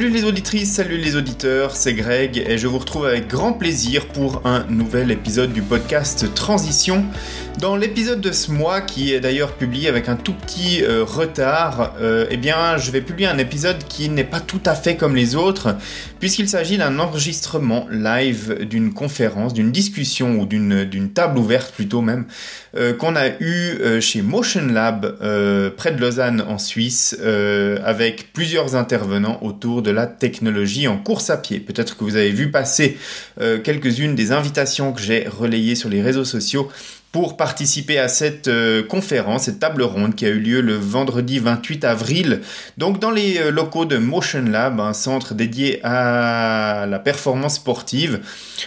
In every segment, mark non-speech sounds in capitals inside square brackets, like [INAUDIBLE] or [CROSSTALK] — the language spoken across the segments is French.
Salut les auditrices, salut les auditeurs, c'est Greg et je vous retrouve avec grand plaisir pour un nouvel épisode du podcast Transition. Dans l'épisode de ce mois, qui est d'ailleurs publié avec un tout petit euh, retard, euh, eh bien je vais publier un épisode qui n'est pas tout à fait comme les autres, puisqu'il s'agit d'un enregistrement live d'une conférence, d'une discussion ou d'une table ouverte plutôt même, euh, qu'on a eu chez Motion Lab près de Lausanne en Suisse, avec plusieurs intervenants autour de la technologie en course à pied. Peut-être que vous avez vu passer euh, quelques-unes des invitations que j'ai relayées sur les réseaux sociaux pour participer à cette euh, conférence, cette table ronde qui a eu lieu le vendredi 28 avril, donc dans les euh, locaux de Motion Lab, un centre dédié à la performance sportive,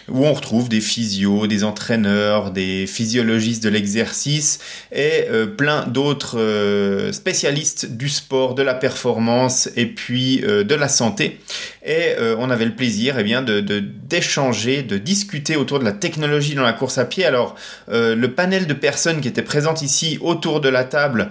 où on retrouve des physios, des entraîneurs, des physiologistes de l'exercice et euh, plein d'autres spécialistes du sport, de la performance et puis de la santé. Et on avait le plaisir eh bien, de, d'échanger, de, discuter autour de la technologie dans la course à pied. Alors, le panel de personnes qui étaient présentes ici autour de la table,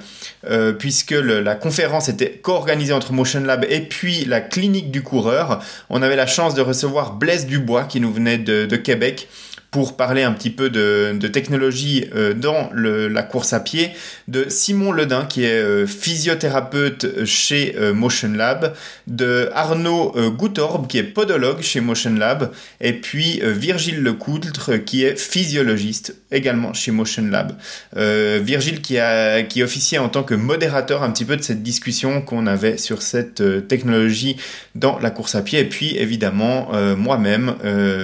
euh, puisque la conférence était co-organisée entre Motion Lab et puis la clinique du coureur. On avait la chance de recevoir Blaise Dubois qui nous venait de Québec pour parler un petit peu de, technologie euh, dans la course à pied, de Simon Ledin qui est euh, physiothérapeute chez euh, Motion Lab, de Arnaud Goutorbe qui est podologue chez Motion Lab, et puis Virgile Lecoultre qui est physiologiste également chez Motion Lab. Virgile qui a qui officiait en tant que modérateur un petit peu de cette discussion qu'on avait sur cette technologie dans la course à pied, et puis évidemment moi-même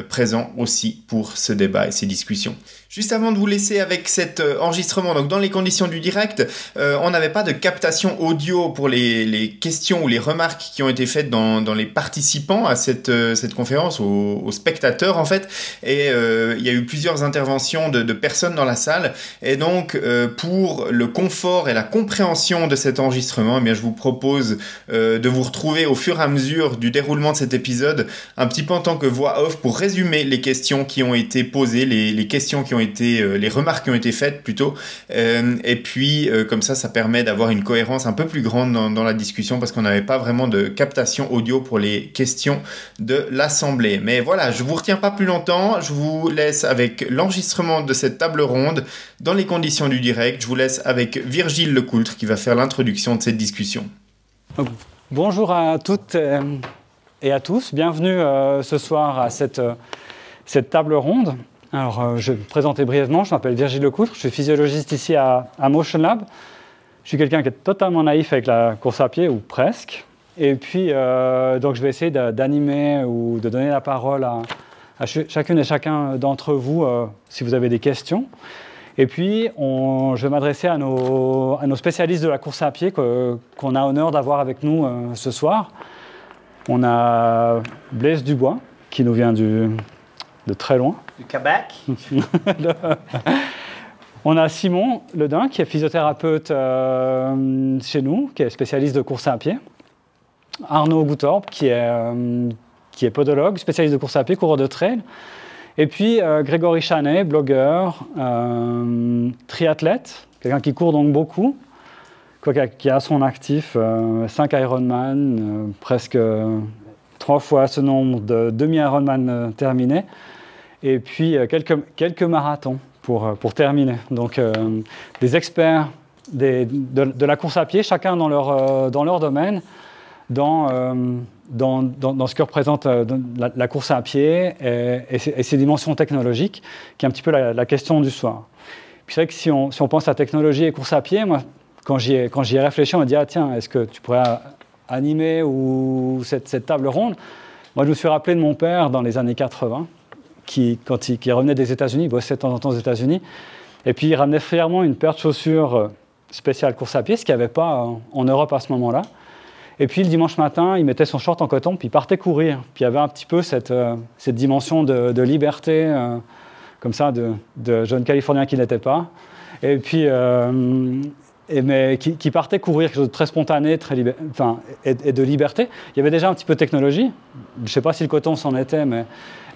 présent aussi pour ce débat et ces discussions. Juste avant de vous laisser avec cet euh, enregistrement, donc dans les conditions du direct, euh, on n'avait pas de captation audio pour les, questions ou les remarques qui ont été faites dans, les participants à cette, euh, conférence, aux, spectateurs en fait, et il y a eu plusieurs interventions de, personnes dans la salle, et donc pour le confort et la compréhension de cet enregistrement, eh bien je vous propose de vous retrouver au fur et à mesure du déroulement de cet épisode, un petit peu en tant que voix off pour résumer les questions qui ont été posées, les, les questions qui ont été, euh, les remarques qui ont été faites plutôt. Euh, et puis euh, comme ça, ça permet d'avoir une cohérence un peu plus grande dans, la discussion parce qu'on n'avait pas vraiment de captation audio pour les questions de l'assemblée. Mais voilà, je vous retiens pas plus longtemps. Je vous laisse avec l'enregistrement de cette table ronde dans les conditions du direct. Je vous laisse avec Virgile Lecoultre qui va faire l'introduction de cette discussion. Bonjour à toutes et à tous. Bienvenue ce soir à cette, cette table ronde. Alors, euh, je vais me présenter brièvement. Je m'appelle Virgile Lecoutre. Je suis physiologiste ici à, Motion Lab. Je suis quelqu'un qui est totalement naïf avec la course à pied, ou presque. Et puis, euh, donc, je vais essayer d'animer ou de donner la parole à, chacune et chacun d'entre vous euh, si vous avez des questions. Et puis, je vais m'adresser à nos, spécialistes de la course à pied qu'on a honneur d'avoir avec nous ce soir. On a Blaise Dubois, qui nous vient de très loin du Québec. [LAUGHS] On a Simon Ledin, qui est physiothérapeute euh, chez nous, qui est spécialiste de course à pied. Arnaud Goutorp, qui est, euh, qui est podologue, spécialiste de course à pied, coureur de trail. Et puis euh, Grégory Chanet, blogueur, triathlète, quelqu'un qui court donc beaucoup, qui a son actif 5 Ironman, presque trois fois ce nombre de demi-Ironman terminés et puis euh, quelques, quelques marathons pour, euh, pour terminer. Donc euh, des experts des, de, la course à pied, chacun dans leur, dans leur domaine, dans, dans, ce que représente la, course à pied et, ses, dimensions technologiques, qui est un petit peu la, question du soir. Puis c'est vrai que si on, si on, pense à technologie et course à pied, moi, quand j'y ai, quand ai réfléchi, on m'a dit, ah tiens, est-ce que tu pourrais animer ou cette, cette table ronde? Moi, je me suis rappelé de mon père dans les années 80, qui, quand il, revenait des États-Unis, il bossait de temps en temps aux États-Unis, et puis il ramenait fièrement une paire de chaussures euh, spéciales course à pied, ce qu'il n'y avait pas en Europe à ce moment-là. Et puis le dimanche matin, il mettait son short en coton, puis il partait courir. Puis il y avait un petit peu cette, euh, dimension de, liberté, euh, comme ça, de, jeune Californien qui n'était pas. Et puis, et mais qui, partait courir, quelque chose de très spontané très enfin, et, de liberté. Il y avait déjà un petit peu de technologie. Je ne sais pas si le coton s'en était, mais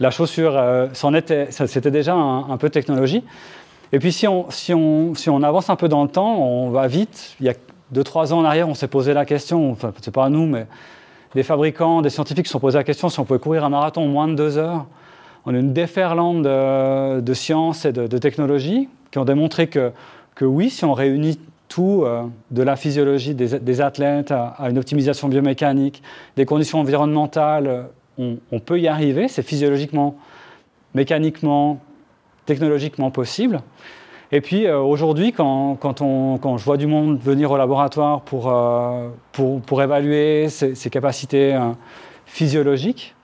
la chaussure euh, c'était déjà un, peu technologie. Et puis si on, si, on, si on avance un peu dans le temps, on va vite. Il y a deux, trois ans en arrière, on s'est posé la question, enfin, c'est pas nous, mais des fabricants, des scientifiques se sont posés la question si on pouvait courir un marathon en moins de deux heures. On a une déferlante de, sciences et de, de technologies qui ont démontré que, que oui, si on réunit tout, euh, de la physiologie des, athlètes à, une optimisation biomécanique, des conditions environnementales, on, on peut y arriver. C'est physiologiquement, mécaniquement, technologiquement possible. Et puis euh, aujourd'hui, quand, quand, quand, je vois du monde venir au laboratoire pour, euh, pour, pour, évaluer ses, capacités euh, physiologiques,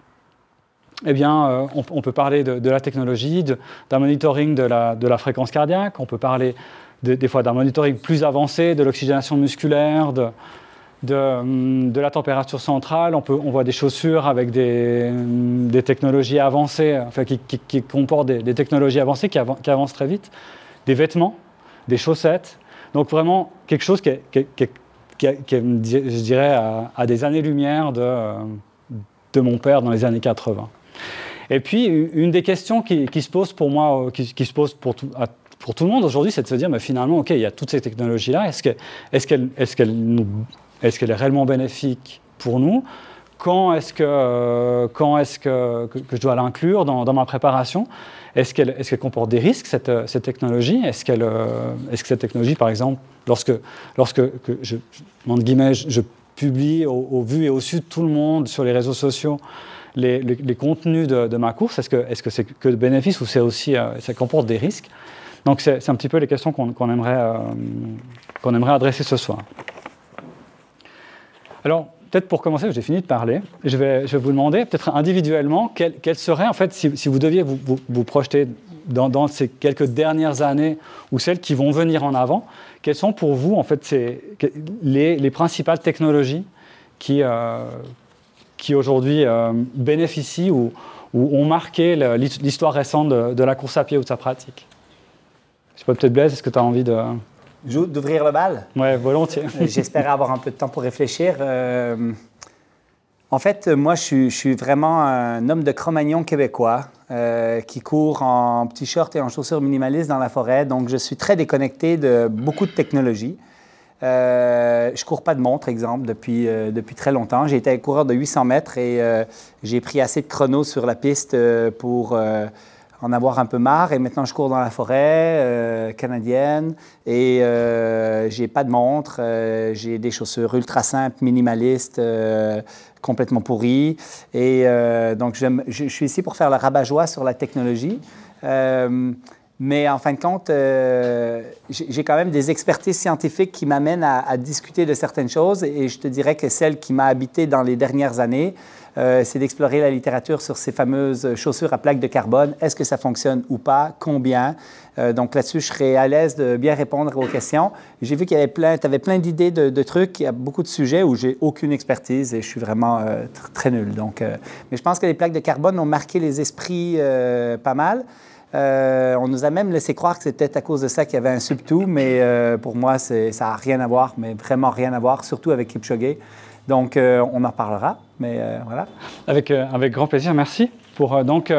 eh bien, on, on, peut parler de, la technologie, d'un monitoring de la, de la, fréquence cardiaque, on peut parler de, des fois d'un monitoring plus avancé, de l'oxygénation musculaire, de, de, de, la température centrale. On, peut, on voit des chaussures avec des, des technologies avancées, enfin, qui, qui, qui comportent des, technologies avancées qui, av qui, avancent très vite, des vêtements, des chaussettes. Donc vraiment quelque chose qui est, est, est je dirais, à, des années-lumière de, de mon père dans les années 80. Et puis, une des questions qui, qui se pose pour moi, qui, qui se pose pour tout, pour tout le monde aujourd'hui, c'est de se dire, mais finalement, OK, il y a toutes ces technologies-là, est-ce qu'elles est est qu est, qu est réellement bénéfique pour nous? Quand est-ce que, euh, quand est que, que, que, je dois l'inclure dans, ma préparation? Est-ce qu'elle est qu comporte des risques, cette, cette technologie? Est-ce qu euh, est que cette technologie, par exemple, lorsque, lorsque que je, entre guillemets, je, publie au, au, vu et au su de tout le monde sur les réseaux sociaux, les, les, contenus de, ma course Est-ce que c'est -ce que de bénéfices ou c'est aussi, euh, ça comporte des risques? Donc c'est un petit peu les questions qu'on qu aimerait, euh, qu aimerait adresser ce soir. Alors, peut-être pour commencer, j'ai fini de parler, je vais, je vais vous demander peut-être individuellement quel, quel, serait, en fait, si, vous deviez vous, vous, projeter dans, ces quelques dernières années ou celles qui vont venir en avant, quelles sont pour vous, en fait, ces, les, les principales technologies qui, euh, qui aujourd'hui euh, bénéficient ou, ou, ont marqué l'histoire récente de, de, la course à pied ou de sa pratique? Je sais pas, peut-être Blaise, est-ce que tu as envie de d'ouvrir le bal? Oui, volontiers. J'espérais avoir un peu de temps pour réfléchir. Euh, en fait, moi, je suis, je suis, vraiment un homme de Cro-Magnon québécois euh, qui court en petit short et en chaussures minimalistes dans la forêt. Donc, je suis très déconnecté de beaucoup de technologies. Euh, je cours pas de montre, exemple, depuis, euh, depuis très longtemps. J'ai été coureur de 800 mètres et euh, j'ai pris assez de chrono sur la piste euh, pour en avoir un peu marre. Et maintenant, je cours dans la forêt euh, canadienne et euh, j'ai pas de montre. Euh, j'ai des chaussures ultra simples, minimalistes, complètement pourries. Et donc, je, suis ici pour faire le rabat-joie sur la technologie. Mais en fin de compte, j'ai quand même des expertises scientifiques qui m'amènent à, à, discuter de certaines choses. Et je te dirais que celle qui m'a habité dans les dernières années, euh, c'est d'explorer la littérature sur ces fameuses chaussures à plaques de carbone. Est-ce que ça fonctionne ou pas? Combien? Euh, donc là-dessus, je serais à l'aise de bien répondre aux questions. J'ai vu qu'il y avait plein, tu avais plein d'idées de, trucs. Il y a beaucoup de sujets où j'ai aucune expertise et je suis vraiment euh, très nul. Donc, mais je pense que les plaques de carbone ont marqué les esprits pas mal. On nous a même laissé croire que c'était à cause de ça qu'il y avait un subtout, mais pour moi, ça n'a rien à voir, mais vraiment rien à voir, surtout avec Kipchoge. Donc, euh, on en parlera, mais euh, voilà. Avec, euh, avec grand plaisir, merci. Pour, donc,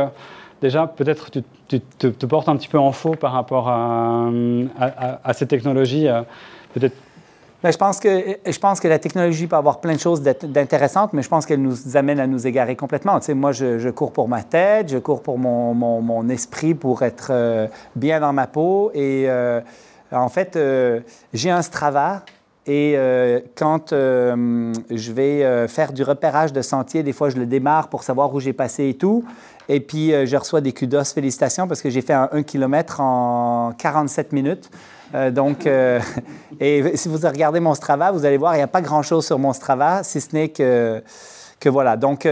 déjà, peut-être tu, tu te, te, portes un petit peu en faux par rapport à, à, à ces technologies. peut-être mais je pense, que, je pense que la technologie peut avoir plein de choses d'intéressantes, mais je pense qu'elle nous amène à nous égarer complètement. Tu sais, moi, je, je, cours pour ma tête, je cours pour mon, mon, mon esprit, pour être euh, bien dans ma peau. Et euh, en fait, euh, j'ai un Strava et euh, quand euh, je vais euh, faire du repérage de sentiers, des fois je le démarre pour savoir où j'ai passé et tout. Et puis je reçois des kudos, félicitations, parce que j'ai fait un 1 km en 47 minutes. donc, [LAUGHS] et si vous regardez mon Strava, vous allez voir, il n'y a pas grand-chose sur mon Strava, si ce n'est que, voilà. Donc,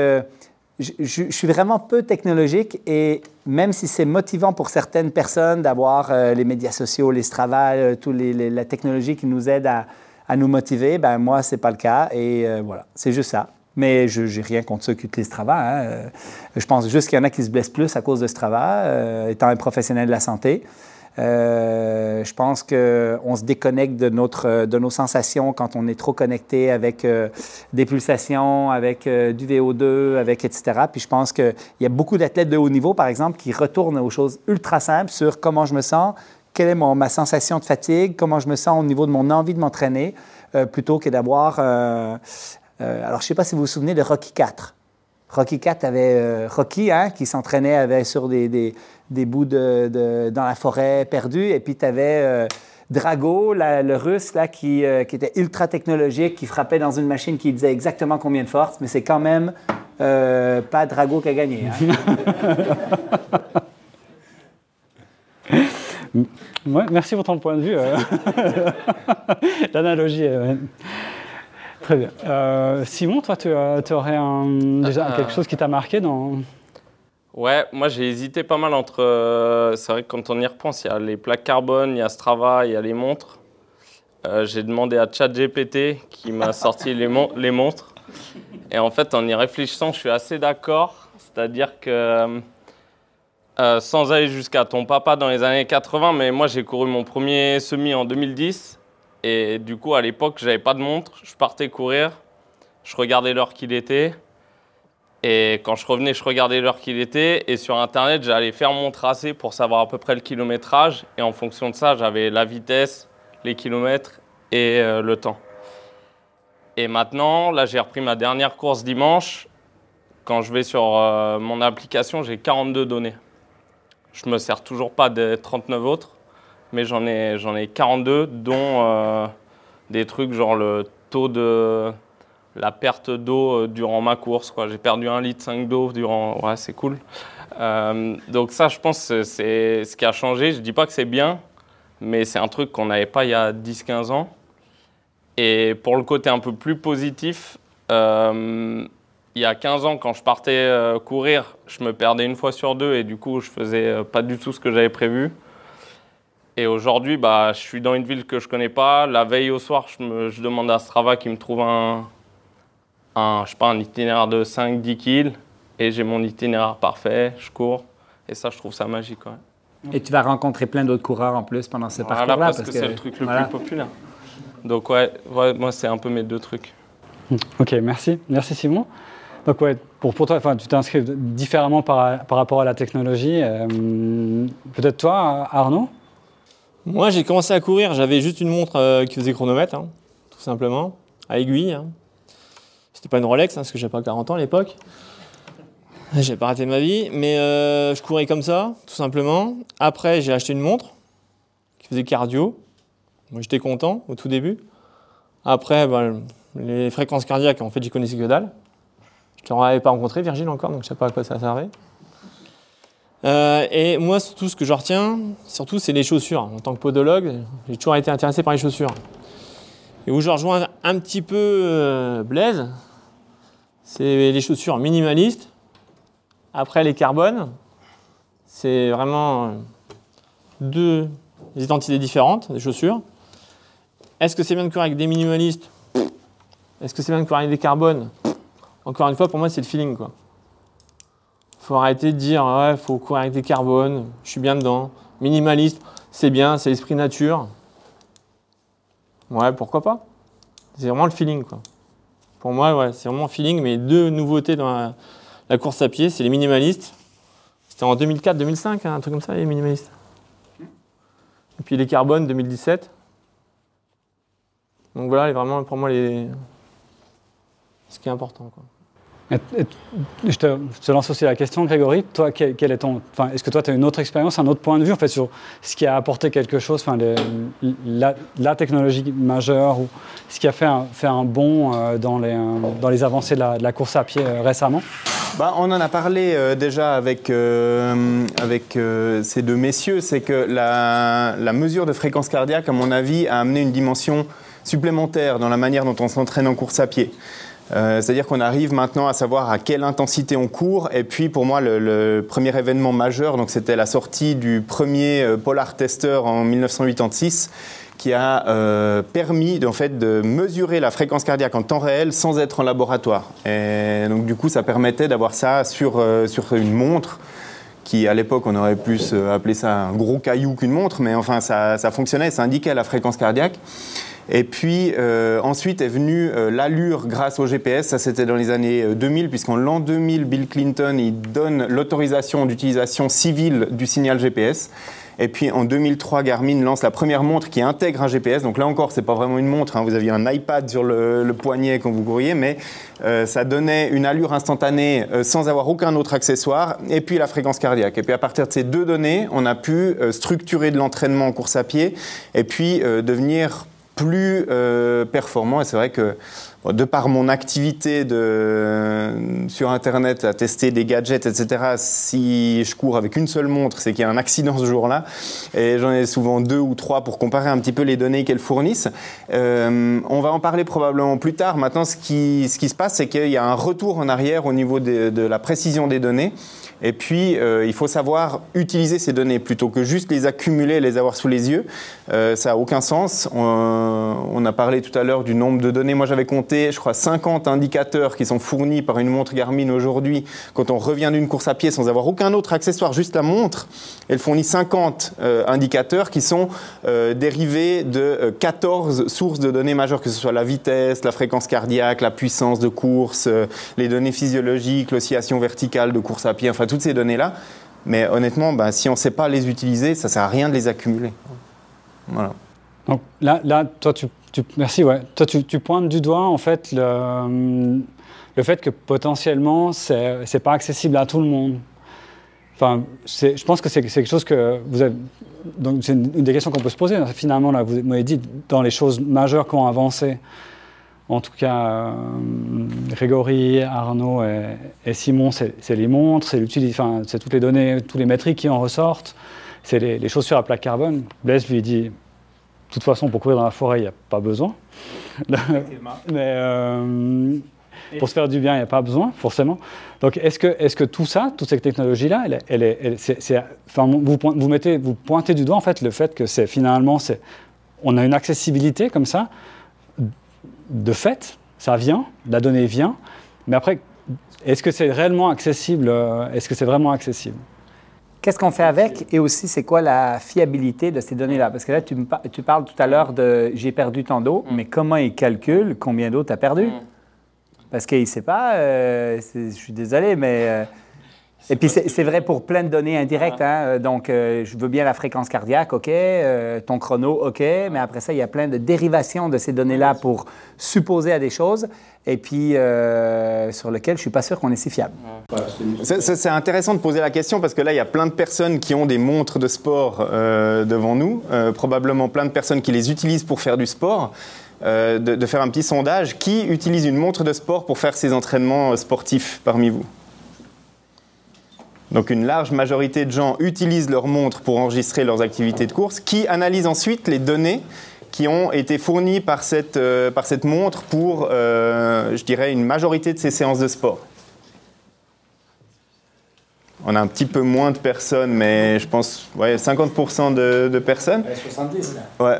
je, suis vraiment peu technologique et même si c'est motivant pour certaines personnes d'avoir les médias sociaux, les Strava, toute la technologie qui nous aide à, à nous motiver, ben moi, ce n'est pas le cas. Et euh, voilà, c'est juste ça. Mais je n'ai rien contre ceux qui utilisent Strava. Hein. Euh, je pense juste qu'il y en a qui se blessent plus à cause de Strava, euh, étant un professionnel de la santé. Je pense qu'on se déconnecte de, notre, de nos sensations quand on est trop connecté avec des pulsations, avec du VO2, avec etc. Puis je pense qu'il y a beaucoup d'athlètes de haut niveau, par exemple, qui retournent aux choses ultra simples sur comment je me sens, quelle est mon, ma sensation de fatigue, comment je me sens au niveau de mon envie de m'entraîner, euh, plutôt que d'avoir euh, alors, je ne sais pas si vous vous souvenez de Rocky 4. Rocky 4 avait Rocky, hein, qui s'entraînait sur des, des, des bouts de, dans la forêt perdue, et puis tu avais Drago, le russe, là, qui, qui, était ultra technologique, qui frappait dans une machine qui disait exactement combien de force, mais c'est quand même pas Drago qui a gagné. Hein. [LAUGHS] merci pour ton point de vue. Euh. [LAUGHS] L'analogie est... Très bien. Euh, Simon, toi, tu, aurais un, déjà euh. quelque chose qui t'a marqué dans... Ouais, moi j'ai hésité pas mal entre... c'est vrai que quand on y repense, il y a les plaques carbone, il y a Strava, il y a les montres. j'ai demandé à ChatGPT qui m'a [LAUGHS] sorti les, les montres. Et en fait, en y réfléchissant, je suis assez d'accord. C'est-à-dire que euh, sans aller jusqu'à ton papa dans les années 80, mais moi j'ai couru mon premier semi en 2010. Et du coup, à l'époque, j'avais pas de montre. Je partais courir, je regardais l'heure qu'il était. Et quand je revenais, je regardais l'heure qu'il était. Et sur Internet, j'allais faire mon tracé pour savoir à peu près le kilométrage. Et en fonction de ça, j'avais la vitesse, les kilomètres et euh, le temps. Et maintenant, là, j'ai repris ma dernière course dimanche. Quand je vais sur euh, mon application, j'ai 42 données. Je me sers toujours pas des 39 autres, mais j'en ai, ai 42, dont euh, des trucs genre le taux de la perte d'eau euh, durant ma course. J'ai perdu un litre 5 d'eau durant. Ouais, c'est cool. Euh, donc ça, je pense, c'est ce qui a changé. Je dis pas que c'est bien, mais c'est un truc qu'on n'avait pas il y a 10-15 ans. Et pour le côté un peu plus positif, il y a 15 ans, quand je partais euh, courir, je me perdais une fois sur deux et du coup, je faisais euh, pas du tout ce que j'avais prévu. Et aujourd'hui, bah, je suis dans une ville que je connais pas. La veille au soir, je, demande à Strava qui me trouve un, un, je sais pas, un itinéraire de 5-10 kills et j'ai mon itinéraire parfait, je cours. Et ça, je trouve ça magique. Et tu vas rencontrer plein d'autres coureurs en plus pendant ce parcours-là. parce, que, c'est le truc le plus populaire. Donc ouais, moi, c'est un peu mes deux trucs. Ok, merci. Merci Simon. Donc ouais, pour, pour toi, tu t'inscris différemment par, par, rapport à la technologie. Euh, peut-être toi, Arnaud? Moi, j'ai commencé à courir, j'avais juste une montre euh, qui faisait chronomètre, hein, tout simplement, à aiguille. Hein. C'était pas une Rolex, hein, parce que j'avais pas 40 ans à l'époque. J'ai pas raté ma vie, mais euh, je courais comme ça, tout simplement. Après, j'ai acheté une montre qui faisait cardio. Moi, j'étais content au tout début. Après, ben, les fréquences cardiaques, en fait, j'y connaissais que dalle. Je n'en avais pas rencontré, Virgile, encore, donc je ne sais pas à quoi ça servait. Euh, et moi, surtout, ce que je retiens, surtout, c'est les chaussures. En tant que podologue, j'ai toujours été intéressé par les chaussures. Et où je rejoins un petit peu euh, Blaise, c'est les chaussures minimalistes. Après, les carbones, c'est vraiment euh, deux identités différentes des chaussures. Est-ce que c'est bien de courir avec des minimalistes? Est-ce que c'est bien de courir avec des carbones? Encore une fois, pour moi, c'est le feeling. Il faut arrêter de dire, ouais, faut courir avec des carbones, je suis bien dedans. Minimaliste, c'est bien, c'est l'esprit nature. Ouais, pourquoi pas? C'est vraiment le feeling. Quoi. Pour moi, c'est vraiment le feeling. Mais deux nouveautés dans la, course à pied, c'est les minimalistes. C'était en 2004-2005, hein, un truc comme ça, les minimalistes. Et puis les carbones, 2017. Donc voilà, vraiment pour moi les... ce qui est important. Quoi je, te, lance aussi la question, Grégory. Toi, quel, est ton, est-ce que toi, tu as une autre expérience, un autre point de vue en fait, sur ce qui a apporté quelque chose, enfin, la, technologie majeure ou ce qui a fait un, un bond euh, dans, les, euh, dans les avancées de la, course à pied euh, récemment? Bah, on en a parlé déjà avec, avec ces deux messieurs, c'est que la mesure de fréquence cardiaque, à mon avis, a amené une dimension supplémentaire dans la manière dont on s'entraîne en course à pied. Euh, c'est-à-dire qu'on arrive maintenant à savoir à quelle intensité on court. Et puis pour moi, le, premier événement majeur, donc c'était la sortie du premier euh, Polar Tester en 1986 qui a euh, permis en fait, de mesurer la fréquence cardiaque en temps réel sans être en laboratoire. Et donc du coup, ça permettait d'avoir ça sur, sur une montre qui à l'époque on aurait plus appelé ça un gros caillou qu'une montre, mais enfin ça, ça fonctionnait, ça indiquait la fréquence cardiaque. Et puis euh, ensuite est venue euh, l'allure grâce au GPS. Ça, c'était dans les années 2000, euh, puisqu'en l'an 2000, Bill Clinton il donne l'autorisation d'utilisation civile du signal GPS. Et puis en 2003, Garmin lance la première montre qui intègre un GPS. Donc là encore, c'est pas vraiment une montre. hein. Vous aviez un iPad sur le, poignet quand vous couriez, mais ça donnait une allure instantanée sans avoir aucun autre accessoire. Et puis la fréquence cardiaque. Et puis à partir de ces deux données, on a pu structurer de l'entraînement en course à pied et puis devenir plus euh, performant. Et c'est vrai que de par mon activité de, sur Internet à tester des gadgets, etc., si je cours avec une seule montre, c'est qu'il y a un accident ce jour-là. Et j'en ai souvent deux ou trois pour comparer un petit peu les données qu'elles fournissent. Euh, on va en parler probablement plus tard. Maintenant, ce qui, ce qui se passe, c'est qu'il y a un retour en arrière au niveau de, de la précision des données. Et puis, euh, il faut savoir utiliser ces données plutôt que juste les accumuler les avoir sous les yeux. Euh, ça n'a aucun sens. On, a parlé tout à l'heure du nombre de données. Moi, j'avais compté, je crois, 50 indicateurs qui sont fournis par une montre Garmin aujourd'hui quand on revient d'une course à pied sans avoir aucun autre accessoire, juste la montre. Elle fournit 50 euh, indicateurs qui sont dérivés de euh, 14 sources de données majeures, que ce soit la vitesse, la fréquence cardiaque, la puissance de course, les données physiologiques, l'oscillation verticale de course à pied, enfin toutes ces données-là. Mais honnêtement, ben, si on ne sait pas les utiliser, ça ne sert à rien de les accumuler. Voilà. Donc là, là toi, tu, tu- merci, ouais. Toi, tu, pointes du doigt, en fait, le, le fait que potentiellement, c'est n'est pas accessible à tout le monde. Enfin, je pense que c'est quelque chose que vous avez. Donc, c'est une, une des questions qu'on peut se poser. Finalement, là, vous m'avez dit, dans les choses majeures qui ont avancé, en tout cas, euh, Grégory, Arnaud et, et Simon, c'est les montres, c'est toutes les données, tous les métriques qui en ressortent, c'est les, les chaussures à plaque carbone. Blaise lui dit, de toute façon, pour courir dans la forêt, il n'y a pas besoin. [LAUGHS] Mais euh, pour se faire du bien, il n'y a pas besoin, forcément. Donc, est-ce que, est que tout ça, elle, est- elle est- c'est- c'est- enfin, vous, mettez, vous pointez du doigt en fait le fait que c'est finalement, on a une accessibilité comme ça, de fait, ça vient, la donnée vient, mais après, est-ce que c'est réellement accessible euh, Est-ce que c'est vraiment accessible? Qu'est-ce qu'on fait avec? Et aussi c'est quoi la fiabilité de ces données-là? Parce que là, tu, me par- tu parles tout à l'heure de j'ai perdu tant d'eau, mais comment il calcule combien d'eau tu as perdu? Parce qu'il ne sait pas, euh, je suis désolé, mais. euh, et puis c'est vrai pour plein de données indirectes. hein, euh, Donc, euh, je veux bien la fréquence cardiaque, OK, euh, ton chrono, OK, mais après ça, il y a plein de dérivations de ces données-là pour supposer à des choses et puis euh, sur lesquelles je ne suis pas sûr qu'on est si fiable. C'est- C'est intéressant de poser la question parce que là, il y a plein de personnes qui ont des montres de sport euh, devant nous, euh, probablement plein de personnes qui les utilisent pour faire du sport. Euh, de, de faire un petit sondage. Qui utilise une montre de sport pour faire ses entraînements sportifs parmi vous? Donc une large majorité de gens utilisent leur montre pour enregistrer leurs activités de course, qui analysent ensuite les données qui ont été fournies par cette, euh, par cette montre pour, euh, je dirais, une majorité de ces séances de sport. On a un petit peu moins de personnes, mais je pense ouais, 50% de, de personnes. 70, là. Ouais.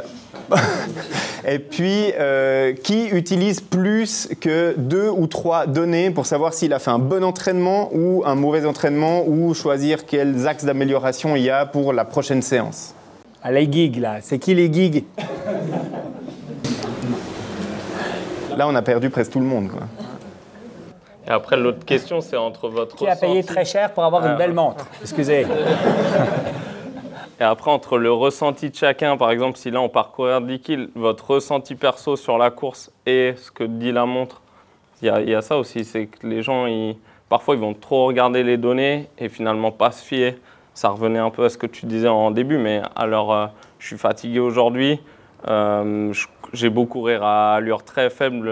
[LAUGHS] Et puis, euh, qui utilise plus que deux ou trois données pour savoir s'il a fait un bon entraînement ou un mauvais entraînement ou choisir quels axes d'amélioration il y a pour la prochaine séance Ah, les gigs, là. C'est qui les gigs? Là, on a perdu presque tout le monde. Quoi. Et après, l'autre question, c'est entre votre Qui a payé ressenti- très cher pour avoir une belle montre? Excusez. [LAUGHS] Et après, entre le ressenti de chacun, par exemple, si là on part courir 10 kills, votre ressenti perso sur la course et ce que dit la montre, il y a, ça aussi, c'est que les gens, ils, parfois, ils vont trop regarder les données et finalement pas se fier. Ça revenait un peu à ce que tu disais en début, mais alors, euh, je suis fatigué aujourd'hui, euh, j'ai beau courir à allure très faible,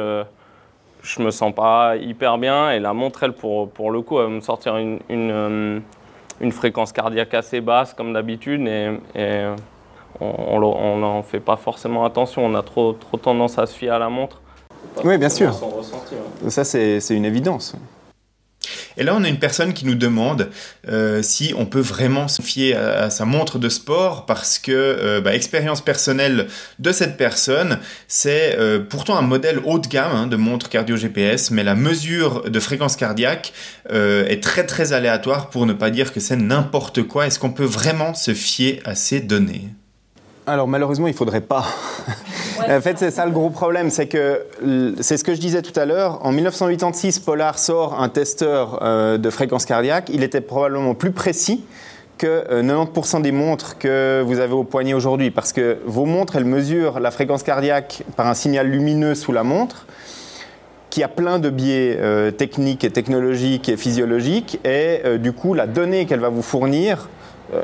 je me sens pas hyper bien et la montre, elle, pour, pour le coup, elle va me sortir une, une, euh, une fréquence cardiaque assez basse comme d'habitude et, et on n'en fait pas forcément attention. On a trop, trop tendance à se fier à la montre. Oui, bien sûr. Ressenti, ouais. Ça, c'est une évidence. Et là, on a une personne qui nous demande euh, si on peut vraiment se fier à, sa montre de sport parce que, euh, bah, expérience personnelle de cette personne, c'est euh, pourtant un modèle haut de gamme hein, de montre cardio GPS, mais la mesure de fréquence cardiaque est très très aléatoire pour ne pas dire que c'est n'importe quoi. Est-ce qu'on peut vraiment se fier à ces données? Alors malheureusement, il faudrait pas. en fait, c'est ça le gros problème, c'est que c'est ce que je disais tout à l'heure. En 1986, Polar sort un testeur euh, de fréquence cardiaque. Il était probablement plus précis que 90% des montres que vous avez au poignet aujourd'hui, parce que vos montres, elles mesurent la fréquence cardiaque par un signal lumineux sous la montre, qui a plein de biais techniques et technologiques et physiologiques, et du coup, la donnée qu'elle va vous fournir euh,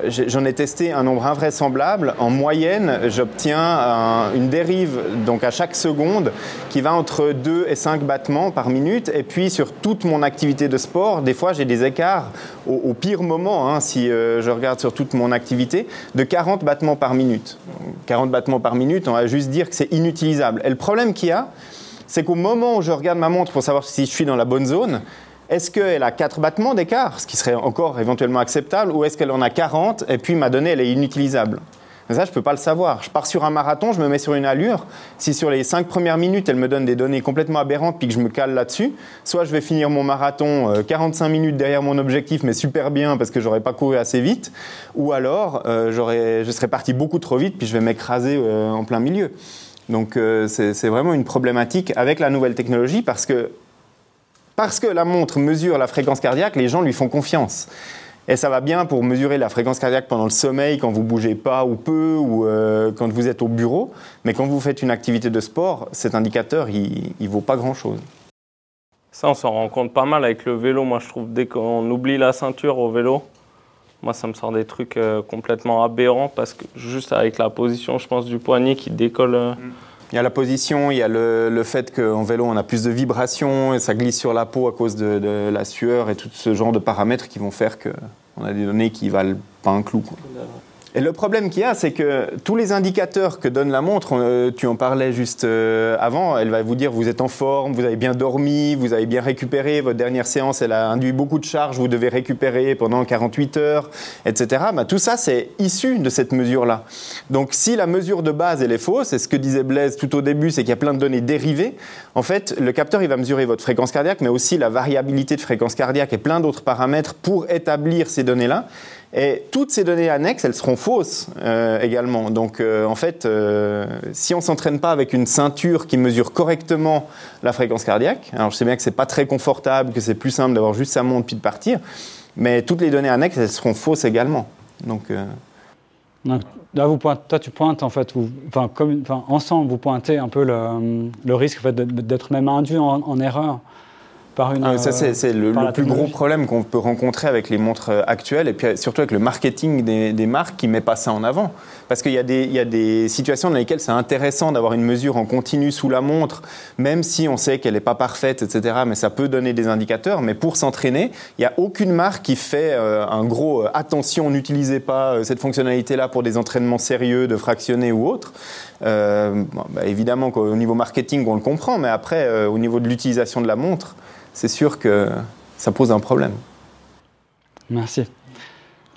j'en ai testé un nombre invraisemblable. En moyenne, j'obtiens une dérive donc à chaque seconde qui va entre 2 et 5 battements par minute. Et puis sur toute mon activité de sport, des fois j'ai des écarts au, pire moment, hein, si euh, je regarde sur toute mon activité, de 40 battements par minute. 40 battements par minute, on va juste dire que c'est inutilisable. Et le problème qu'il y a, c'est qu'au moment où je regarde ma montre pour savoir si je suis dans la bonne zone, est-ce qu'elle a 4 battements d'écart, ce qui serait encore éventuellement acceptable, ou est-ce qu'elle en a 40 et puis ma donnée, elle est inutilisable? Ça, je ne peux pas le savoir. Je pars sur un marathon, je me mets sur une allure. Si sur les 5 premières minutes, elle me donne des données complètement aberrantes puis que je me cale là-dessus, soit je vais finir mon marathon 45 euh, minutes derrière mon objectif, mais super bien parce que j'aurais pas couru assez vite, ou alors euh, je serais parti beaucoup trop vite puis je vais m'écraser euh, en plein milieu. Donc c'est vraiment une problématique avec la nouvelle technologie parce que parce que la montre mesure la fréquence cardiaque, les gens lui font confiance. Et ça va bien pour mesurer la fréquence cardiaque pendant le sommeil, quand vous bougez pas ou peu, ou euh, quand vous êtes au bureau. Mais quand vous faites une activité de sport, cet indicateur, il, ne vaut pas grand-chose. Ça, on s'en rend compte pas mal avec le vélo. Moi, je trouve dès qu'on oublie la ceinture au vélo, moi, ça me sort des trucs euh, complètement aberrants parce que juste avec la position, je pense, du poignet qui décolle. Euh, mm. Il y a la position, il y a le, fait qu'en vélo, on a plus de vibrations et ça glisse sur la peau à cause de, la sueur et tout ce genre de paramètres qui vont faire qu'on a des données qui valent pas un clou. Et le problème qu'il y a, c'est que tous les indicateurs que donne la montre, euh, tu en parlais juste euh, avant, elle va vous dire vous êtes en forme, vous avez bien dormi, vous avez bien récupéré, votre dernière séance, elle a induit beaucoup de charges, vous devez récupérer pendant 48 heures, etc. Bah, tout ça, c'est issu de cette mesure-là. Donc si la mesure de base, elle est fausse, et ce que disait Blaise tout au début, c'est qu'il y a plein de données dérivées, en fait, le capteur, il va mesurer votre fréquence cardiaque, mais aussi la variabilité de fréquence cardiaque et plein d'autres paramètres pour établir ces données-là. Et toutes ces données annexes, elles seront fausses euh, également. Donc euh, en fait, euh, si on ne s'entraîne pas avec une ceinture qui mesure correctement la fréquence cardiaque, alors je sais bien que c'est pas très confortable, que c'est plus simple d'avoir juste sa montre puis de partir, mais toutes les données annexes, elles seront fausses également. Donc, là, toi, tu pointes en fait, enfin, ensemble, vous pointez un peu le, le risque d'être même induit en erreur ah, ça, c'est le, plus gros problème qu'on peut rencontrer avec les montres euh, actuelles et puis surtout avec le marketing des, marques qui ne met pas ça en avant. Parce qu'il y, y, a des situations dans lesquelles c'est intéressant d'avoir une mesure en continu sous la montre, même si on sait qu'elle n'est pas parfaite, etc. Mais ça peut donner des indicateurs. Mais pour s'entraîner, il n'y a aucune marque qui fait euh, un gros euh, attention, n'utilisez pas cette fonctionnalité-là pour des entraînements sérieux, de fractionnés ou autres. Bah, évidemment qu'au niveau marketing, on le comprend, mais après, au niveau de l'utilisation de la montre, c'est sûr que ça pose un problème. Merci.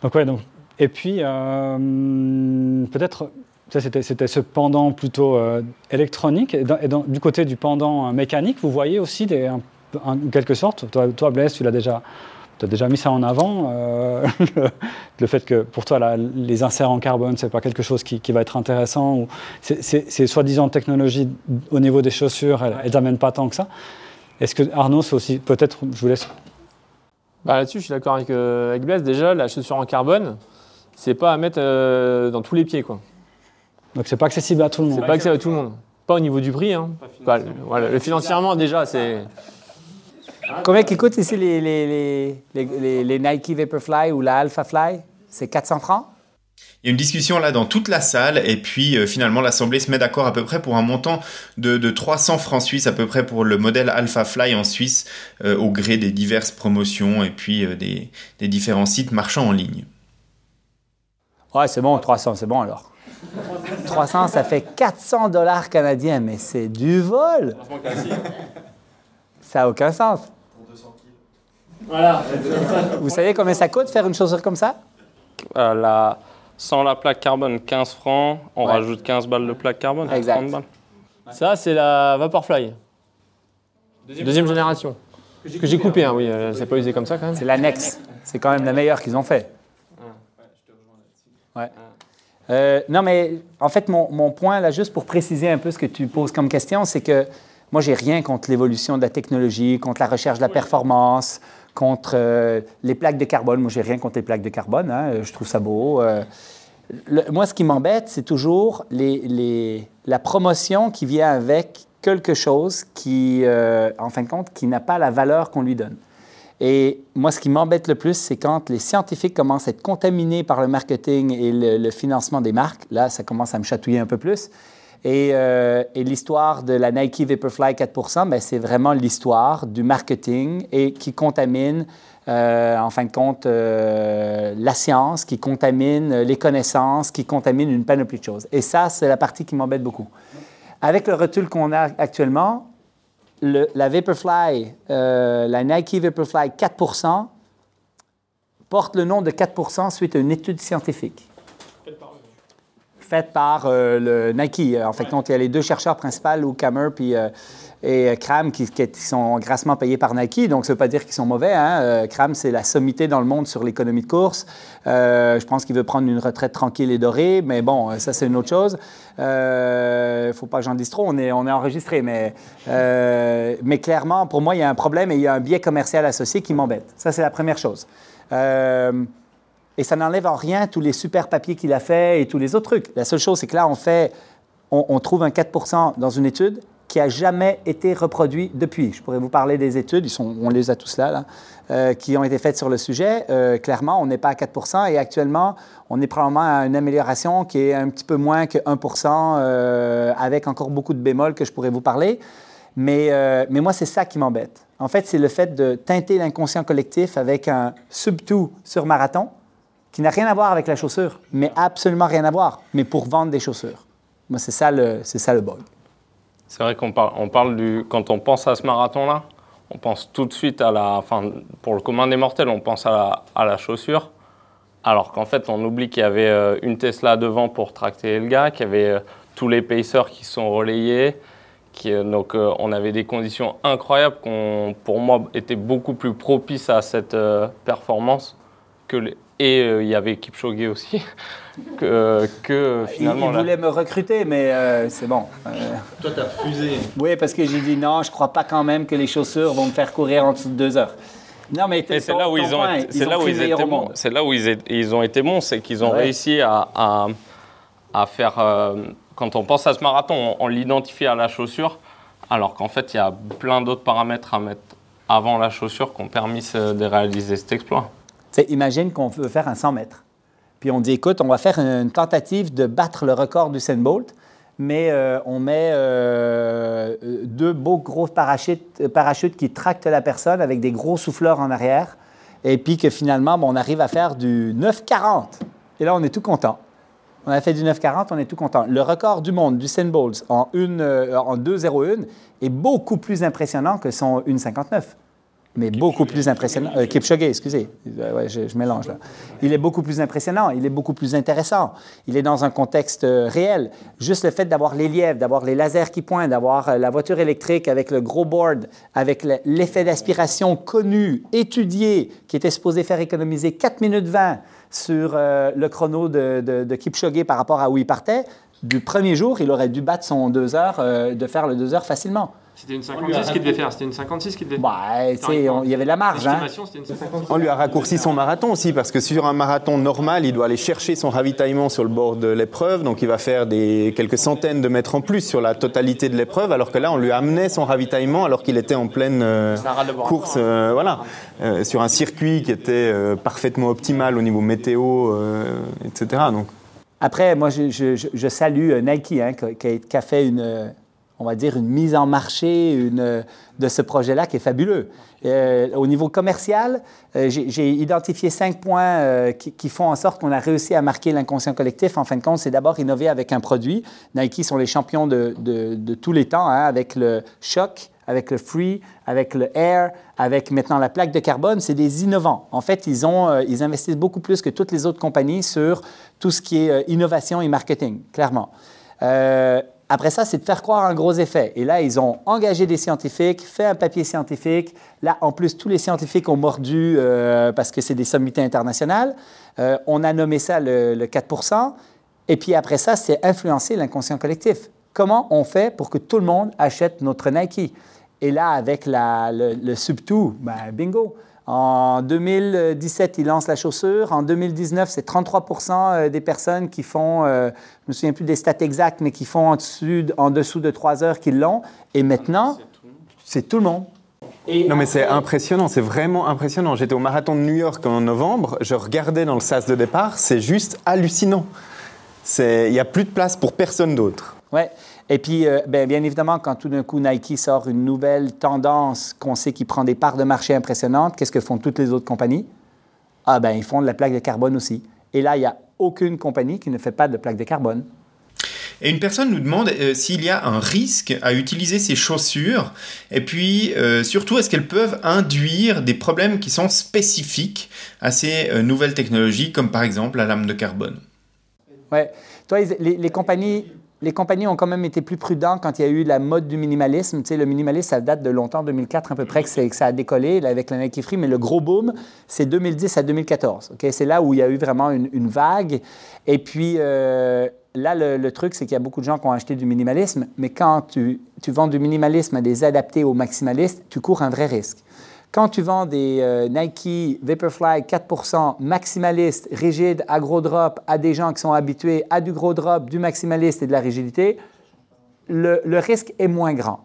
Donc, ouais, donc, et puis, euh, peut-être, ça c'était, ce pendant plutôt euh, électronique. Et, du côté du pendant euh, mécanique, vous voyez aussi, des, en quelque sorte, toi, toi Blaise, tu l'as déjà, as déjà mis ça en avant, [LAUGHS] le, fait que pour toi, les inserts en carbone, c'est pas quelque chose qui, va être intéressant. Ou c'est, soi-disant technologie au niveau des chaussures, elles n'amènent pas tant que ça. Est-ce que Arnaud, c'est aussi peut-être, je vous laisse. Bah, là-dessus, je suis d'accord avec, euh, avec Blaise. Déjà, la chaussure en carbone, c'est pas à mettre euh, dans tous les pieds, quoi. Donc c'est pas accessible à tout le monde. C'est pas accessible à tout le monde. Pas au niveau du prix. Hein. Bah, voilà, le financièrement déjà, c'est. Combien qui coûtent ici les, les, les, les, Nike Vaporfly ou la Alpha Fly? C'est 400 francs? Il y a une discussion là dans toute la salle et puis euh, finalement l'Assemblée se met d'accord à peu près pour un montant de, 300 francs suisses à peu près pour le modèle Alpha Fly en Suisse euh, au gré des diverses promotions et puis euh, des, différents sites marchands en ligne. Ouais, c'est bon, 300, c'est bon alors. 300, ça fait 400 dollars canadiens, mais c'est du vol. Ça n'a aucun sens. Voilà. Vous savez combien ça coûte faire une chaussure comme ça? La sans la plaque carbone, 15 francs. On rajoute 15 balles de plaque carbone. Exact. Ça, c'est la Vaporfly. Deuxième, Deuxième génération. Que j'ai coupé, hein, oui. Euh, c'est pas usé comme ça quand même. C'est l'annexe. C'est quand même la meilleure qu'ils ont fait. Ouais. Euh, non, mais en fait, mon, mon, point, là, juste pour préciser un peu ce que tu poses comme question, c'est que moi, j'ai rien contre l'évolution de la technologie, contre la recherche de la performance, contre les plaques de carbone. Moi, j'ai rien contre les plaques de carbone. Hein. Je trouve ça beau. moi, ce qui m'embête, c'est toujours la promotion qui vient avec quelque chose qui, en fin de compte, qui n'a pas la valeur qu'on lui donne. Et moi, ce qui m'embête le plus, c'est quand les scientifiques commencent à être contaminés par le marketing et le, financement des marques. Là, ça commence à me chatouiller un peu plus. Et, euh, l'histoire de la Nike Vaporfly 4% ben, c'est vraiment l'histoire du marketing et qui contamine, euh, en fin de compte, euh, la science, qui contamine les connaissances, qui contamine une panoplie de choses. Et ça, c'est la partie qui m'embête beaucoup. Avec le recul qu'on a actuellement, la Vaporfly, la Nike Vaporfly 4% porte le nom de 4% suite à une étude scientifique. Faite par euh, le Nike. En fait, il y a les deux chercheurs principaux, Lou Kammer puis euh, et euh, Kram qui, sont grassement payés par Nike. Donc, ça ne veut pas dire qu'ils sont mauvais. Hein. Euh, Kram, c'est la sommité dans le monde sur l'économie de course. Euh, je pense qu'il veut prendre une retraite tranquille et dorée, mais bon, ça, c'est une autre chose. Il ne faut pas que j'en dise trop, on est, on est enregistré. Mais, mais clairement, pour moi, il y a un problème et il y a un biais commercial associé qui m'embête. Ça, c'est la première chose. Et ça n'enlève en rien tous les super papiers qu'il a fait et tous les autres trucs. La seule chose, c'est que là, on fait, on, trouve un 4 dans une étude qui a jamais été reproduit depuis. Je pourrais vous parler des études, ils sont, on les a tous là, euh, qui ont été faites sur le sujet. Euh, clairement, on n'est pas à 4 et actuellement, on est probablement à une amélioration qui est un petit peu moins que 1 euh, avec encore beaucoup de bémols que je pourrais vous parler. Mais, mais moi, c'est ça qui m'embête. En fait, c'est le fait de teinter l'inconscient collectif avec un sub-tout sur marathon qui n'a rien à voir avec la chaussure, mais absolument rien à voir, mais pour vendre des chaussures. Moi, c'est ça le, c'est ça le bug. C'est vrai qu'on parle, du. Quand on pense à ce marathon-là, on pense tout de suite à la. Enfin, pour le commun des mortels, on pense à la, à la chaussure. Alors qu'en fait, on oublie qu'il y avait euh, une Tesla devant pour tracter le gars, qu'il y avait euh, tous les pacers qui sont relayés. Qui, euh, donc, on avait des conditions incroyables qui, pour moi, étaient beaucoup plus propices à cette performance que les, et euh, il y avait Kipchoge aussi, [LAUGHS] que, que finalement... Il, voulait me recruter, mais euh, c'est bon. Euh. Toi, tu as refusé. Oui, parce que j'ai dit non, je crois pas quand même que les chaussures vont me faire courir en dessous de deux heures. Non, mais c'est là où ils ont, c'est là où ils étaient bons. C'est là où ils, ont été bons, c'est qu'ils ont réussi à, à, à faire. quand on pense à ce marathon, on, l'identifie à la chaussure, alors qu'en fait, il y a plein d'autres paramètres à mettre avant la chaussure qui ont permis de réaliser cet exploit imagine qu'on veut faire un 100 mètres. Puis on dit, écoute, on va faire une tentative de battre le record du Bolt, mais euh, on met euh, deux beaux gros parachutes, parachutes, qui tractent la personne avec des gros souffleurs en arrière, et puis que finalement, on arrive à faire du 9,40. Et là, on est tout content. On a fait du 9,40, on est tout content. Le record du monde du Bolt en, euh, en 2,01 est beaucoup plus impressionnant que son 1,59 mais beaucoup plus impressionnant. Euh, Kipchoge, excusez, ouais, je, mélange là. Il est beaucoup plus impressionnant, il est beaucoup plus intéressant. Il est dans un contexte euh, réel. Juste le fait d'avoir les lièvres, d'avoir les lasers qui pointent, d'avoir euh, la voiture électrique avec le gros board, avec l'effet d'aspiration connu, étudié, qui était supposé faire économiser 4 minutes 20 sur le chrono de, de, de Kipchoge par rapport à où il partait, du premier jour, il aurait dû battre son 2 heures, de faire le 2 heures facilement. C'était une 56 qu'il devait faire. C'était une 56 qu'il devait faire. Bah, il y avait la marge. Hein. On lui a raccourci son marathon aussi, parce que sur un marathon normal, il doit aller chercher son ravitaillement sur le bord de l'épreuve. Donc il va faire des, quelques centaines de mètres en plus sur la totalité de l'épreuve, alors que là, on lui amenait son ravitaillement alors qu'il était en pleine euh, course. Euh, voilà, euh, sur un circuit qui était parfaitement optimal au niveau météo, etc. Donc. Après, moi, je, je, salue Nike hein, qui, qui a fait une on va dire, une mise en marché une, de ce projet-là qui est fabuleux. Euh, au niveau commercial, euh, j'ai identifié cinq points euh, qui, font en sorte qu'on a réussi à marquer l'inconscient collectif. En fin de compte, c'est d'abord innover avec un produit. Nike sont les champions de, tous les temps, hein, avec le Shock, avec le Free, avec le Air, avec maintenant la plaque de carbone. C'est des innovants. En fait, ils, ont, ils investissent beaucoup plus que toutes les autres compagnies sur tout ce qui est innovation et marketing, clairement. Après ça, c'est de faire croire un gros effet. Et là, ils ont engagé des scientifiques, fait un papier scientifique. Là, en plus, tous les scientifiques ont mordu euh, parce que c'est des sommités internationales. Euh, on a nommé ça le, 4% Et puis après ça, c'est influencer l'inconscient collectif. Comment on fait pour que tout le monde achète notre Nike? Et là, avec le, le sub ben, bingo. En 2017, ils lancent la chaussure. En 2019, c'est 33 euh, des personnes qui font, euh, je ne me souviens plus des stats exacts, mais qui font en dessous, en dessous de 3 heures qu'ils l'ont. Et maintenant, c'est tout le monde. non mais c'est impressionnant, c'est vraiment impressionnant. J'étais au marathon de New York en novembre, je regardais dans le sas de départ, c'est juste hallucinant. Il n'y a plus de place pour personne d'autre. Ouais. Et puis, euh, ben, bien évidemment, quand tout d'un coup Nike sort une nouvelle tendance qu'on sait qui prend des parts de marché impressionnantes, qu'est-ce que font toutes les autres compagnies? Ah ben, ils font de la plaque de carbone aussi. Et là, il n'y a aucune compagnie qui ne fait pas de plaque de carbone. Et une personne nous demande euh, s'il y a un risque à utiliser ces chaussures, et puis euh, surtout est-ce qu'elles peuvent induire des problèmes qui sont spécifiques à ces nouvelles technologies, comme par exemple la lame de carbone? Ouais. Toi, les compagnies les compagnies ont quand même été plus prudentes quand il y a eu la mode du minimalisme. Tu sais, le minimalisme, ça date de longtemps, 2004 à peu près, que, ça a décollé avec la Nike Free, mais le gros boom, c'est 2010 à 2014. Ok, C'est là où il y a eu vraiment une, vague. Et puis, euh, là, le, truc, c'est qu'il y a beaucoup de gens qui ont acheté du minimalisme, mais quand tu, tu vends du minimalisme à des adaptés aux maximalistes, tu cours un vrai risque. Quand tu vends des euh, Nike Vaporfly 4% maximalistes, rigides, à gros drop, à des gens qui sont habitués à du gros drop, du maximaliste et de la rigidité, le risque est moins grand.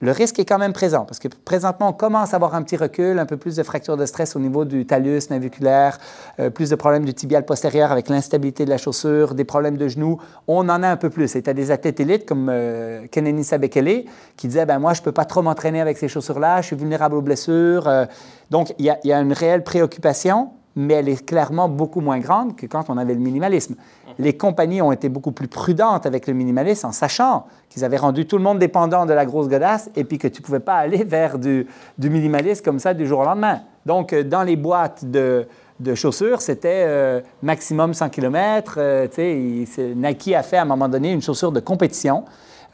Le risque est quand même présent parce que présentement, on commence à avoir un petit recul, un peu plus de fractures de stress au niveau du talus naviculaire, euh, plus de problèmes du tibial postérieur avec l'instabilité de la chaussure, des problèmes de genoux. On en a un peu plus. Et tu as des athlètes élites comme euh, Kenenisa Sabekele qui disait ben, Moi, je ne peux pas trop m'entraîner avec ces chaussures-là, je suis vulnérable aux blessures. Euh. donc, il y, a une réelle préoccupation mais elle est clairement beaucoup moins grande que quand on avait le minimalisme. Les compagnies ont été beaucoup plus prudentes avec le minimalisme en sachant qu'ils avaient rendu tout le monde dépendant de la grosse godasse et puis que tu ne pouvais pas aller [LAUGHS] vers du, minimalisme comme ça du jour au lendemain. Donc, euh, dans les boîtes de, chaussures, c'était euh, maximum 100 km. Euh, Nike a fait à un moment donné une chaussure de compétition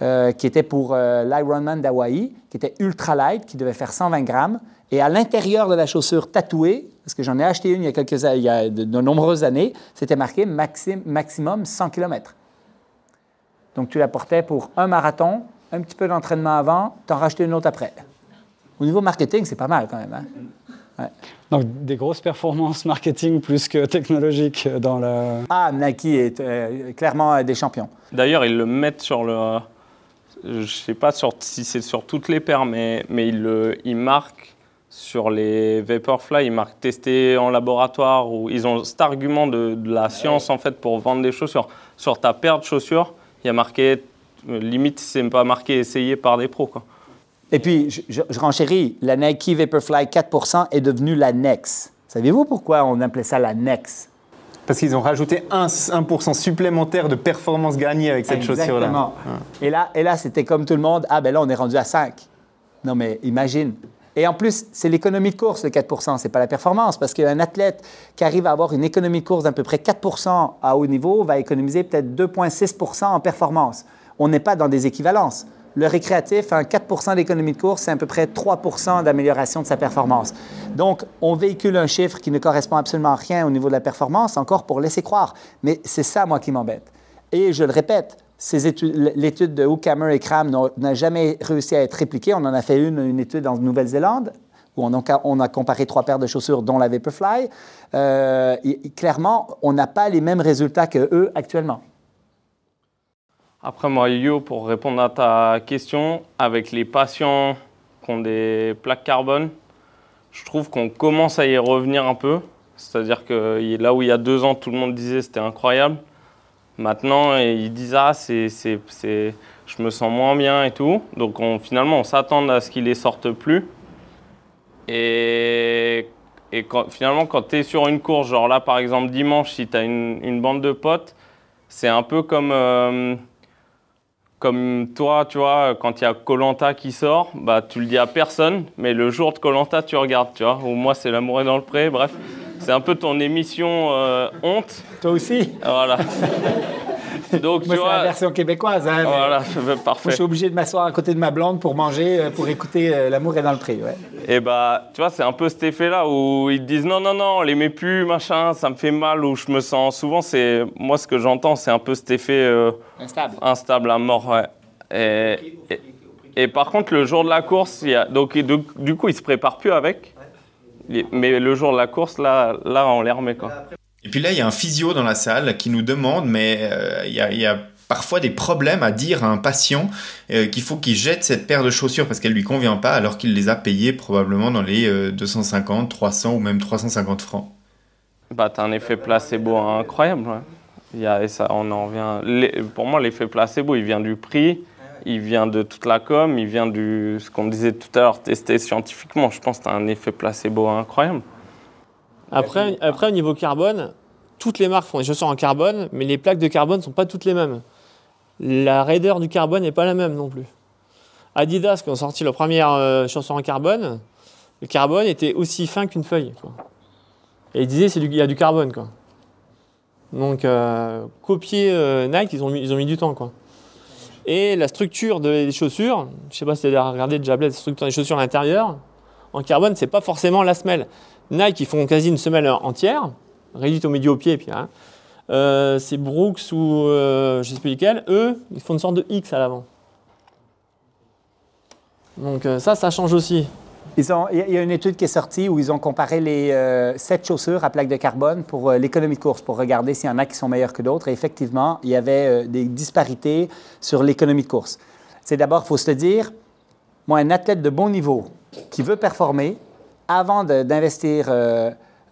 qui était pour l'Ironman d'Hawaï, qui était ultra light, qui devait faire 120 grammes. Et à l'intérieur de la chaussure tatouée, parce que j'en ai acheté une il y a, quelques, il y a de, nombreuses années, c'était marqué maximum 100 km. Donc tu la portais pour un marathon, un petit peu d'entraînement avant, t'en rachetais une autre après. Au niveau marketing, c'est pas mal quand même. Hein. Donc des grosses performances marketing plus que technologiques dans la... Ah, Nike est euh, clairement des champions. D'ailleurs, ils le mettent sur le... Je ne sais pas sur, si c'est sur toutes les paires, mais, mais le, ils marquent sur les Vaporfly, ils marquent testé en laboratoire, ou ils ont cet argument de, la science en fait pour vendre des chaussures. Sur ta paire de chaussures, il y a marqué, euh, limite, c'est pas marqué essayé par des pros. Quoi. Et puis, je, je, renchéris, la Nike Vaporfly 4% est devenue la Nex. Savez-vous pourquoi on appelait ça la Nex? Parce qu'ils ont rajouté 1%, 1 supplémentaire de performance gagnée avec cette chaussure-là. Exactement. Et là, et là c'était comme tout le monde, ah ben là, on est rendu à 5. Non mais imagine, et en plus, c'est l'économie de course, le 4 ce n'est pas la performance, parce qu'un athlète qui arrive à avoir une économie de course d'à peu près 4 à haut niveau va économiser peut-être 2,6% en performance. On n'est pas dans des équivalences. Le récréatif, un 4% d'économie de course, c'est à peu près 3 d'amélioration de sa performance. Donc, on véhicule un chiffre qui ne correspond absolument à rien au niveau de la performance, encore pour laisser croire. Mais c'est ça, moi, qui m'embête. Et je le répète, l'étude de Hookhammer et Cram n'a jamais réussi à être répliquée. On en a fait une, une étude en Nouvelle-Zélande où on a, comparé trois paires de chaussures, dont la Vaporfly. Euh, clairement, on n'a pas les mêmes résultats que eux actuellement. Après, Yo, pour répondre à ta question, avec les patients qui ont des plaques carbone, je trouve qu'on commence à y revenir un peu. C'est-à-dire que là où il y a deux ans, tout le monde disait c'était incroyable. Maintenant, ils disent Ah, c'est, je me sens moins bien et tout. Donc on, finalement, on s'attend à ce qu'ils les sortent plus. Et, et finalement, quand tu es sur une course, genre là par exemple dimanche, si tu as une, une, bande de potes, c'est un peu comme, euh, comme toi, tu vois, quand il y a Colanta qui sort, bah, tu le dis à personne, mais le jour de Colanta, tu regardes, tu vois. Ou moi, c'est L'amour est dans le pré, bref. C'est un peu ton émission euh, honte. Toi aussi Voilà. [LAUGHS] [LAUGHS] Donc, Moi, c'est la version québécoise. Hein, voilà, [LAUGHS] parfait. je suis obligé de m'asseoir à côté de ma blonde pour manger, euh, pour écouter euh, L'amour est dans le pré. Ouais. Et bah, tu vois, c'est un peu cet effet-là où ils te disent non, non, non, on les met plus, machin, ça me fait mal, ou je me sens. Souvent, c'est. Moi, ce que j'entends, c'est un peu cet effet. instable. Instable à mort, ouais. Et, et, par contre, le jour de la course, il y a, donc, du coup, ils se préparent plus avec? Mais le jour de la course, là, là on les remet. Quoi. Et puis là, il y a un physio dans la salle qui nous demande, mais euh, il, y a, parfois des problèmes à dire à un patient euh, qu'il faut qu'il jette cette paire de chaussures parce qu'elle lui convient pas, alors qu'il les a payées probablement dans les euh, 250, 300 ou même 350 francs. Bah, t'as un effet placebo incroyable. Il y a, ça, on en vient. Pour moi, l'effet placebo, il vient du prix, il vient de toute la com, il vient du ce qu'on disait tout à l'heure, testé scientifiquement. Je pense que tu as un effet placebo incroyable. Après, après, au niveau carbone, toutes les marques font des chaussures en carbone, mais les plaques de carbone ne sont pas toutes les mêmes. La raideur du carbone n'est pas la même non plus. Adidas, qui ont sorti leur première euh, chaussure en carbone, le carbone était aussi fin qu'une feuille. Quoi. Et ils disaient qu'il y a du carbone. Quoi. Donc, euh, copier euh, Nike, ils ont, mis, ils ont mis du temps. Quoi. Et la structure des chaussures, je ne sais pas si tu as regardé déjà la structure des chaussures à l'intérieur, en carbone, c'est pas forcément la semelle. Nike, ils font quasi une semelle entière, réduite au milieu au pied. Hein. euh, c'est Brooks ou euh, je ne sais plus lesquels, eux, ils font une sorte de X à l'avant. Donc euh, ça, ça change aussi. Il y a une étude qui est sortie où ils ont comparé les euh, sept chaussures à plaque de carbone pour l'économie de course, pour regarder s'il y en a qui sont meilleures que d'autres. Et effectivement, il y avait des disparités sur l'économie de course. C'est d'abord, il faut se le dire, moi, un athlète de bon niveau qui veut performer, avant d'investir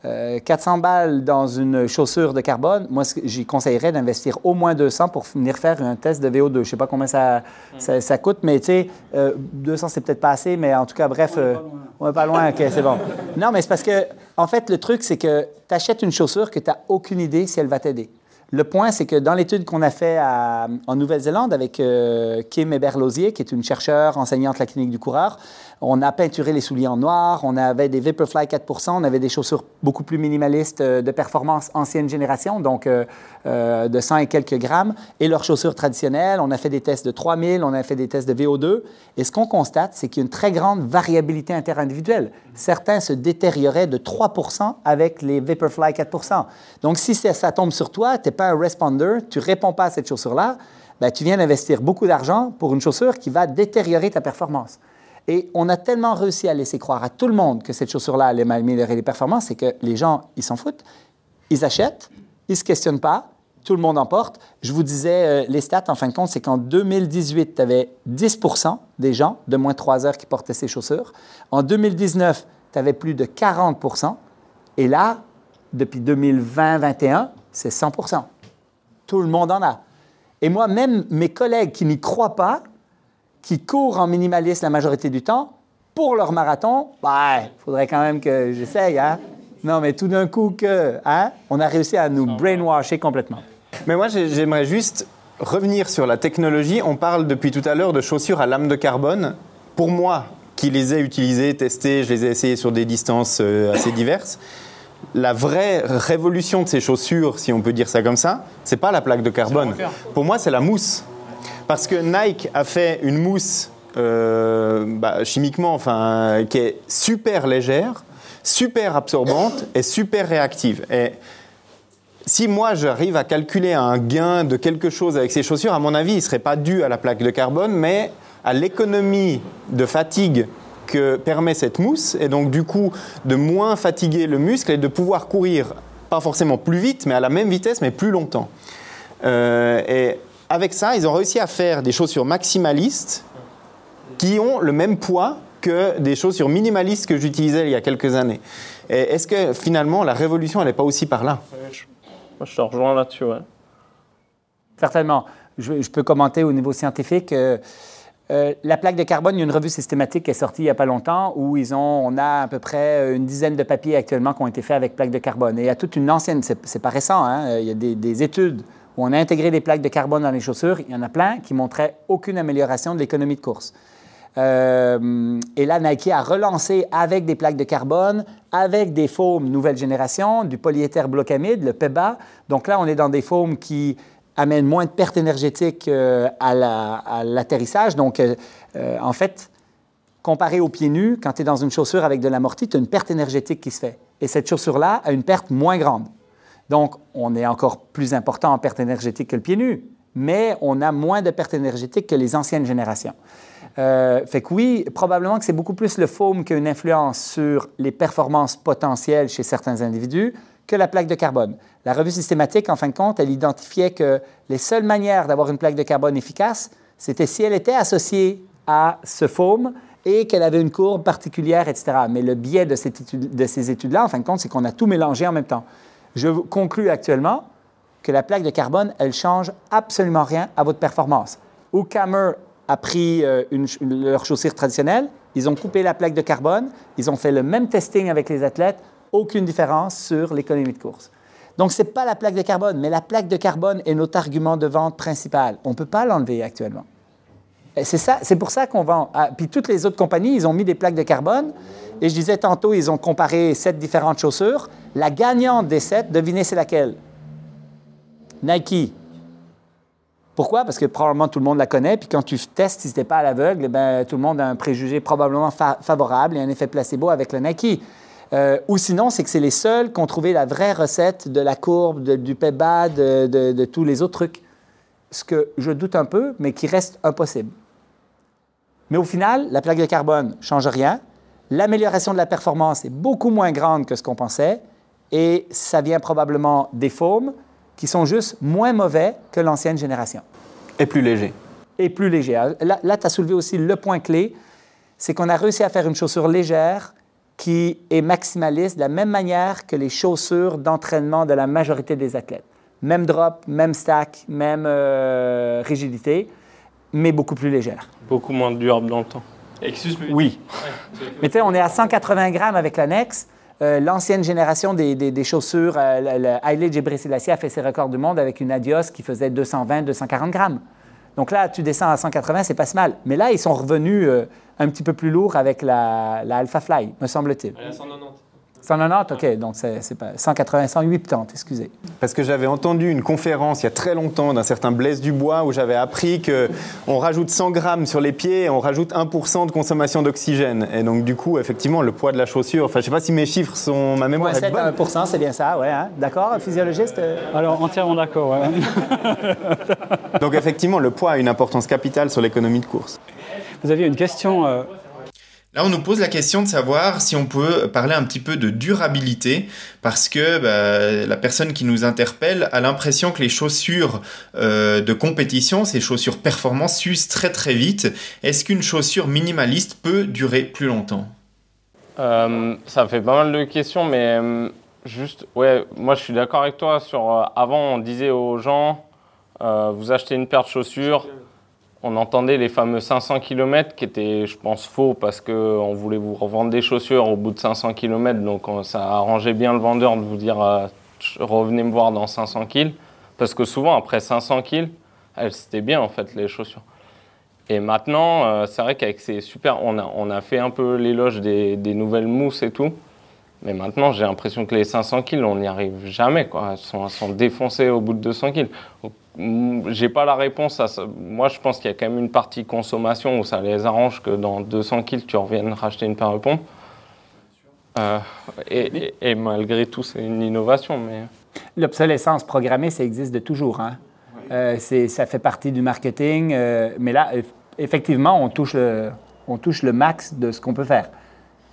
400 balles dans une chaussure de carbone, moi, j'y conseillerais d'investir au moins 200 pour venir faire un test de VO2. Je ne sais pas combien ça, ça, ça coûte, mais tu sais, euh, 200, c'est peut-être pas assez, mais en tout cas, bref, euh, on n'est pas loin. OK, c'est bon. Non, mais c'est parce que, en fait, le truc, c'est que tu achètes une chaussure que tu n'as aucune idée si elle va t'aider. Le point, c'est que dans l'étude qu'on a fait à, en Nouvelle-Zélande avec euh, Kim Eberlosier, qui est une chercheure enseignante à la clinique du coureur, on a peinturé les souliers en noir, on avait des Vaporfly 4%, on avait des chaussures beaucoup plus minimalistes euh, de performance ancienne génération, donc euh, euh, de 100 et quelques grammes, et leurs chaussures traditionnelles. On a fait des tests de 3000, on a fait des tests de VO2. Et ce qu'on constate, c'est qu'il y a une très grande variabilité interindividuelle. Certains se détérioraient de 3% avec les Vaporfly 4% Donc, si ça, tombe sur toi, tu n'es pas un responder, tu réponds pas à cette chaussure-là, ben, tu viens d'investir beaucoup d'argent pour une chaussure qui va détériorer ta performance. Et on a tellement réussi à laisser croire à tout le monde que cette chaussure-là allait améliorer les performances, c'est que les gens, ils s'en foutent. Ils achètent, ils ne se questionnent pas, tout le monde en porte. Je vous disais, euh, les stats, en fin de compte, c'est qu'en 2018, tu avais 10% des gens de moins de 3 heures qui portaient ces chaussures. En 2019, tu avais plus de 40% Et là, depuis 2020-21, c'est 100% Tout le monde en a. Et moi, même mes collègues qui n'y croient pas, qui courent en minimaliste la majorité du temps, pour leur marathon, il bah, faudrait quand même que j'essaye. Hein? Non, mais tout d'un coup, que, hein, on a réussi à nous brainwasher complètement. Mais moi, j'aimerais juste revenir sur la technologie. On parle depuis tout à l'heure de chaussures à lame de carbone. Pour moi, qui les ai utilisées, testées, je les ai essayées sur des distances euh, assez diverses, la vraie révolution de ces chaussures, si on peut dire ça comme ça, c'est pas la plaque de carbone. Pour moi, c'est la mousse. Parce que Nike a fait une mousse euh, bah, chimiquement, enfin, qui est super légère, super absorbante et super réactive. Et si moi j'arrive à calculer un gain de quelque chose avec ces chaussures, à mon avis, il ne serait pas dû à la plaque de carbone, mais à l'économie de fatigue que permet cette mousse, et donc du coup de moins fatiguer le muscle et de pouvoir courir, pas forcément plus vite, mais à la même vitesse, mais plus longtemps. Euh, et avec ça, ils ont réussi à faire des chaussures maximalistes qui ont le même poids que des chaussures minimalistes que j'utilisais il y a quelques années. Est-ce que finalement la révolution, elle n'est pas aussi par là? Moi, je te rejoins là-dessus, ouais. Certainement. Je, je, peux commenter au niveau scientifique. Euh, euh, la plaque de carbone, il y a une revue systématique qui est sortie il n'y a pas longtemps où ils ont, on a à peu près une dizaine de papiers actuellement qui ont été faits avec plaque de carbone. Et il y a toute une ancienne, c'est pas récent, hein, il y a des, des études on a intégré des plaques de carbone dans les chaussures, il y en a plein qui montraient aucune amélioration de l'économie de course. Euh, et là, Nike a relancé avec des plaques de carbone, avec des foams nouvelle génération, du polyéther blocamide, le PEBA. Donc là, on est dans des foams qui amènent moins de pertes énergétiques euh, à l'atterrissage. Donc, euh, en fait, comparé aux pieds nus, quand tu es dans une chaussure avec de l'amorti, tu as une perte énergétique qui se fait. Et cette chaussure-là a une perte moins grande. Donc, on est encore plus important en perte énergétique que le pied nu, mais on a moins de perte énergétique que les anciennes générations. Euh, fait que oui, probablement que c'est beaucoup plus le foam qui a une influence sur les performances potentielles chez certains individus que la plaque de carbone. La revue systématique, en fin de compte, elle identifiait que les seules manières d'avoir une plaque de carbone efficace, c'était si elle était associée à ce foam et qu'elle avait une courbe particulière, etc. Mais le biais de, de ces études-là, en fin de compte, c'est qu'on a tout mélangé en même temps. Je conclus actuellement que la plaque de carbone, elle change absolument rien à votre performance. Oukamer a pris euh, une, leur chaussure traditionnelle, ils ont coupé la plaque de carbone, ils ont fait le même testing avec les athlètes, aucune différence sur l'économie de course. Donc, ce n'est pas la plaque de carbone, mais la plaque de carbone est notre argument de vente principal. On ne peut pas l'enlever actuellement. C'est c'est pour ça qu'on vend. Ah, puis toutes les autres compagnies, ils ont mis des plaques de carbone. Et je disais tantôt, ils ont comparé sept différentes chaussures. La gagnante des sept, devinez c'est laquelle? Nike. Pourquoi? Parce que probablement tout le monde la connaît, puis quand tu testes, si ce n'était pas à l'aveugle, eh ben, tout le monde a un préjugé probablement favorable et un effet placebo avec le Nike. Euh, ou sinon, c'est que c'est les seuls qui ont trouvé la vraie recette de la courbe, du PEBA, de, de, tous les autres trucs. Ce que je doute un peu, mais qui reste impossible. Mais au final, la plaque de carbone ne change rien. L'amélioration de la performance est beaucoup moins grande que ce qu'on pensait, et ça vient probablement des formes, qui sont juste moins mauvais que l'ancienne génération. Et plus léger. Et plus léger. Là, là tu as soulevé aussi le point clé, c'est qu'on a réussi à faire une chaussure légère qui est maximaliste de la même manière que les chaussures d'entraînement de la majorité des athlètes. Même drop, même stack, même euh, rigidité, mais beaucoup plus légère. Beaucoup moins durable dans le temps. Oui. mais tu sais, on est à 180 grammes avec l'annexe. Euh, l'ancienne génération des, chaussures, euh, le, Gebrselassie a fait ses records du monde avec une Adios qui faisait 220-240 grammes. Donc là, tu descends à 180, c'est pas mal. Mais là, ils sont revenus euh, un petit peu plus lourds avec la, Alpha Fly, me semble-t-il. 190, OK, donc c'est pas 180, 180, excusez. Parce que j'avais entendu une conférence il y a très longtemps d'un certain Blaise Dubois où j'avais appris qu'on rajoute 100 grammes sur les pieds et on rajoute 1% de consommation d'oxygène. Et donc, du coup, effectivement, le poids de la chaussure, enfin, je sais pas si mes chiffres sont. Ma mémoire ouais, 7 à 1%, c'est bien ça, ouais. Hein. D'accord, physiologiste Alors, entièrement d'accord, ouais. [LAUGHS] donc, effectivement, le poids a une importance capitale sur l'économie de course. Vous aviez une question euh, Là, on nous pose la question de savoir si on peut parler un petit peu de durabilité, parce que bah, la personne qui nous interpelle a l'impression que les chaussures euh, de compétition, ces chaussures performance, s'usent très très vite. Est-ce qu'une chaussure minimaliste peut durer plus longtemps? Euh, Ça fait pas mal de questions, mais euh, juste, ouais, moi je suis d'accord avec toi sur. avant, on disait aux gens, vous achetez une paire de chaussures on entendait les fameux 500 km qui étaient, je pense, faux parce qu'on voulait vous revendre des chaussures au bout de 500 km. Donc ça arrangeait bien le vendeur de vous dire euh, revenez me voir dans 500 kg. Parce que souvent, après 500 kg, c'était bien en fait les chaussures. Et maintenant, euh, c'est vrai qu'avec ces super. On a, on a fait un peu l'éloge des, nouvelles mousses et tout. Mais maintenant, j'ai l'impression que les 500 kg, on n'y arrive jamais. Quoi. Elles, sont, sont défoncées au bout de 200 kg. Mm, j'ai pas la réponse à ça. Moi, je pense qu'il y a quand même une partie consommation où ça les arrange que dans 200 kills, tu reviennes racheter une paire de pompes. Euh, et, malgré tout, c'est une innovation. Mais... L'obsolescence programmée, ça existe de toujours. Hein? Euh, ça fait partie du marketing. Euh, mais là, effectivement, on touche, on touche le max de ce qu'on peut faire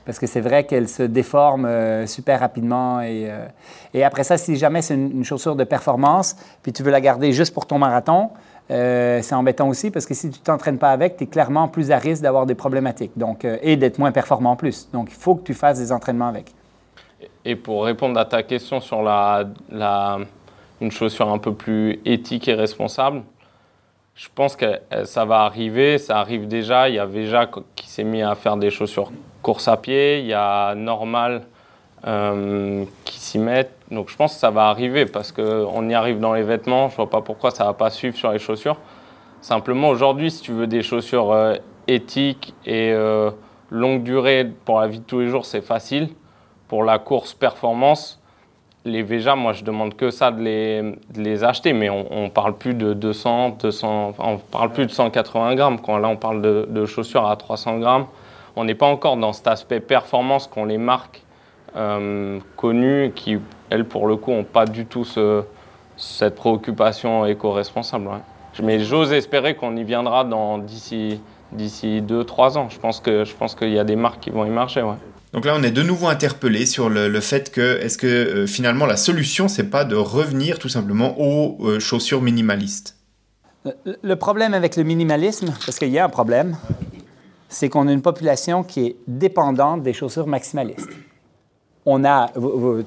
parce que c'est vrai qu'elle se déforme euh, super rapidement. Et, euh, et, après ça, si jamais c'est une, chaussure de performance, puis tu veux la garder juste pour ton marathon, euh, c'est embêtant aussi parce que si tu ne t'entraînes pas avec, tu es clairement plus à risque d'avoir des problématiques donc, et d'être moins performant en plus. Donc, il faut que tu fasses des entraînements avec. Et pour répondre à ta question sur la, une chaussure un peu plus éthique et responsable, je pense que ça va arriver, ça arrive déjà. Il y a déjà qui s'est mis à faire des chaussures course à pied, il y a Normal euh, qui s'y mettent. Donc je pense que ça va arriver parce qu'on y arrive dans les vêtements. Je vois pas pourquoi ça va pas suivre sur les chaussures. Simplement aujourd'hui, si tu veux des chaussures euh, éthiques et euh, longue durée pour la vie de tous les jours, c'est facile. Pour la course performance, les Veja, moi je demande que ça de les, acheter, mais on, ne parle plus de 200, 200, on parle plus de 180 grammes. Quand là on parle de chaussures à 300 grammes on n'est pas encore dans cet aspect performance qu'ont les marques euh, connues qui, elles, pour le coup, n'ont pas du tout cette préoccupation éco-responsable. Mais j'ose espérer qu'on y viendra d'ici d'ici 2-3 ans. Je pense que je pense qu'il y a des marques qui vont y marcher. Ouais. Donc là, on est de nouveau interpellé sur le, fait que est-ce que euh, finalement la solution, c'est pas de revenir tout simplement aux euh, chaussures minimalistes? Le problème avec le minimalisme, parce qu'il y a un problème, c'est qu'on a une population qui est dépendante des chaussures maximalistes. On a,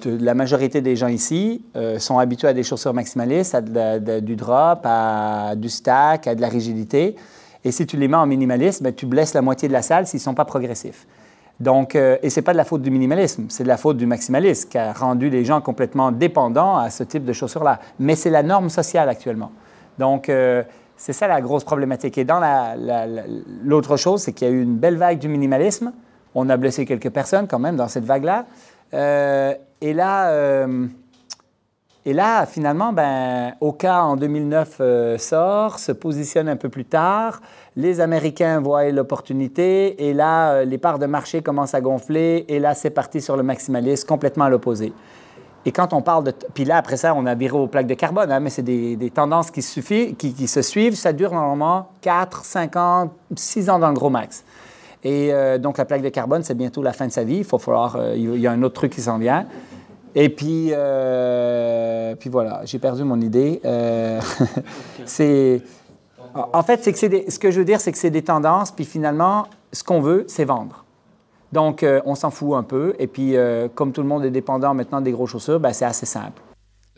la majorité des gens ici euh, sont habitués à des chaussures maximalistes, à du drop, à du stack, à de la rigidité. Et si tu les mets en minimalisme, ben, tu blesses la moitié de la salle s'ils ne sont pas progressifs. Donc, euh, et ce n'est pas de la faute du minimalisme, c'est de la faute du maximalisme qui a rendu les gens complètement dépendants à ce type de chaussures-là. Mais c'est la norme sociale actuellement. Donc, euh, c'est ça la grosse problématique. Et dans l'autre chose, c'est qu'il y a eu une belle vague du minimalisme. On a blessé quelques personnes quand même dans cette vague-là. Euh, et là, et là, finalement, ben, Oka en 2009 sort, se positionne un peu plus tard les Américains voient l'opportunité et là, euh, les parts de marché commencent à gonfler et là, c'est parti sur le maximalisme, complètement à l'opposé. Et quand on parle de... Puis là, après ça, on a viré aux plaques de carbone, hein, mais c'est des, tendances qui, suffit, qui, se suivent. Ça dure normalement 4, 5 ans, 6 ans dans le gros max. Et euh, donc, la plaque de carbone, c'est bientôt la fin de sa vie. Il faut falloir... Euh, il y a un autre truc qui s'en vient. Et puis, puis voilà, j'ai perdu mon idée. [LAUGHS] en fait, c'est que ce que je veux dire, c'est que c'est des tendances, puis finalement, ce qu'on veut, c'est vendre. Donc, euh, on s'en fout un peu. Et puis, euh, comme tout le monde est dépendant maintenant des gros chaussures, ben, c'est assez simple.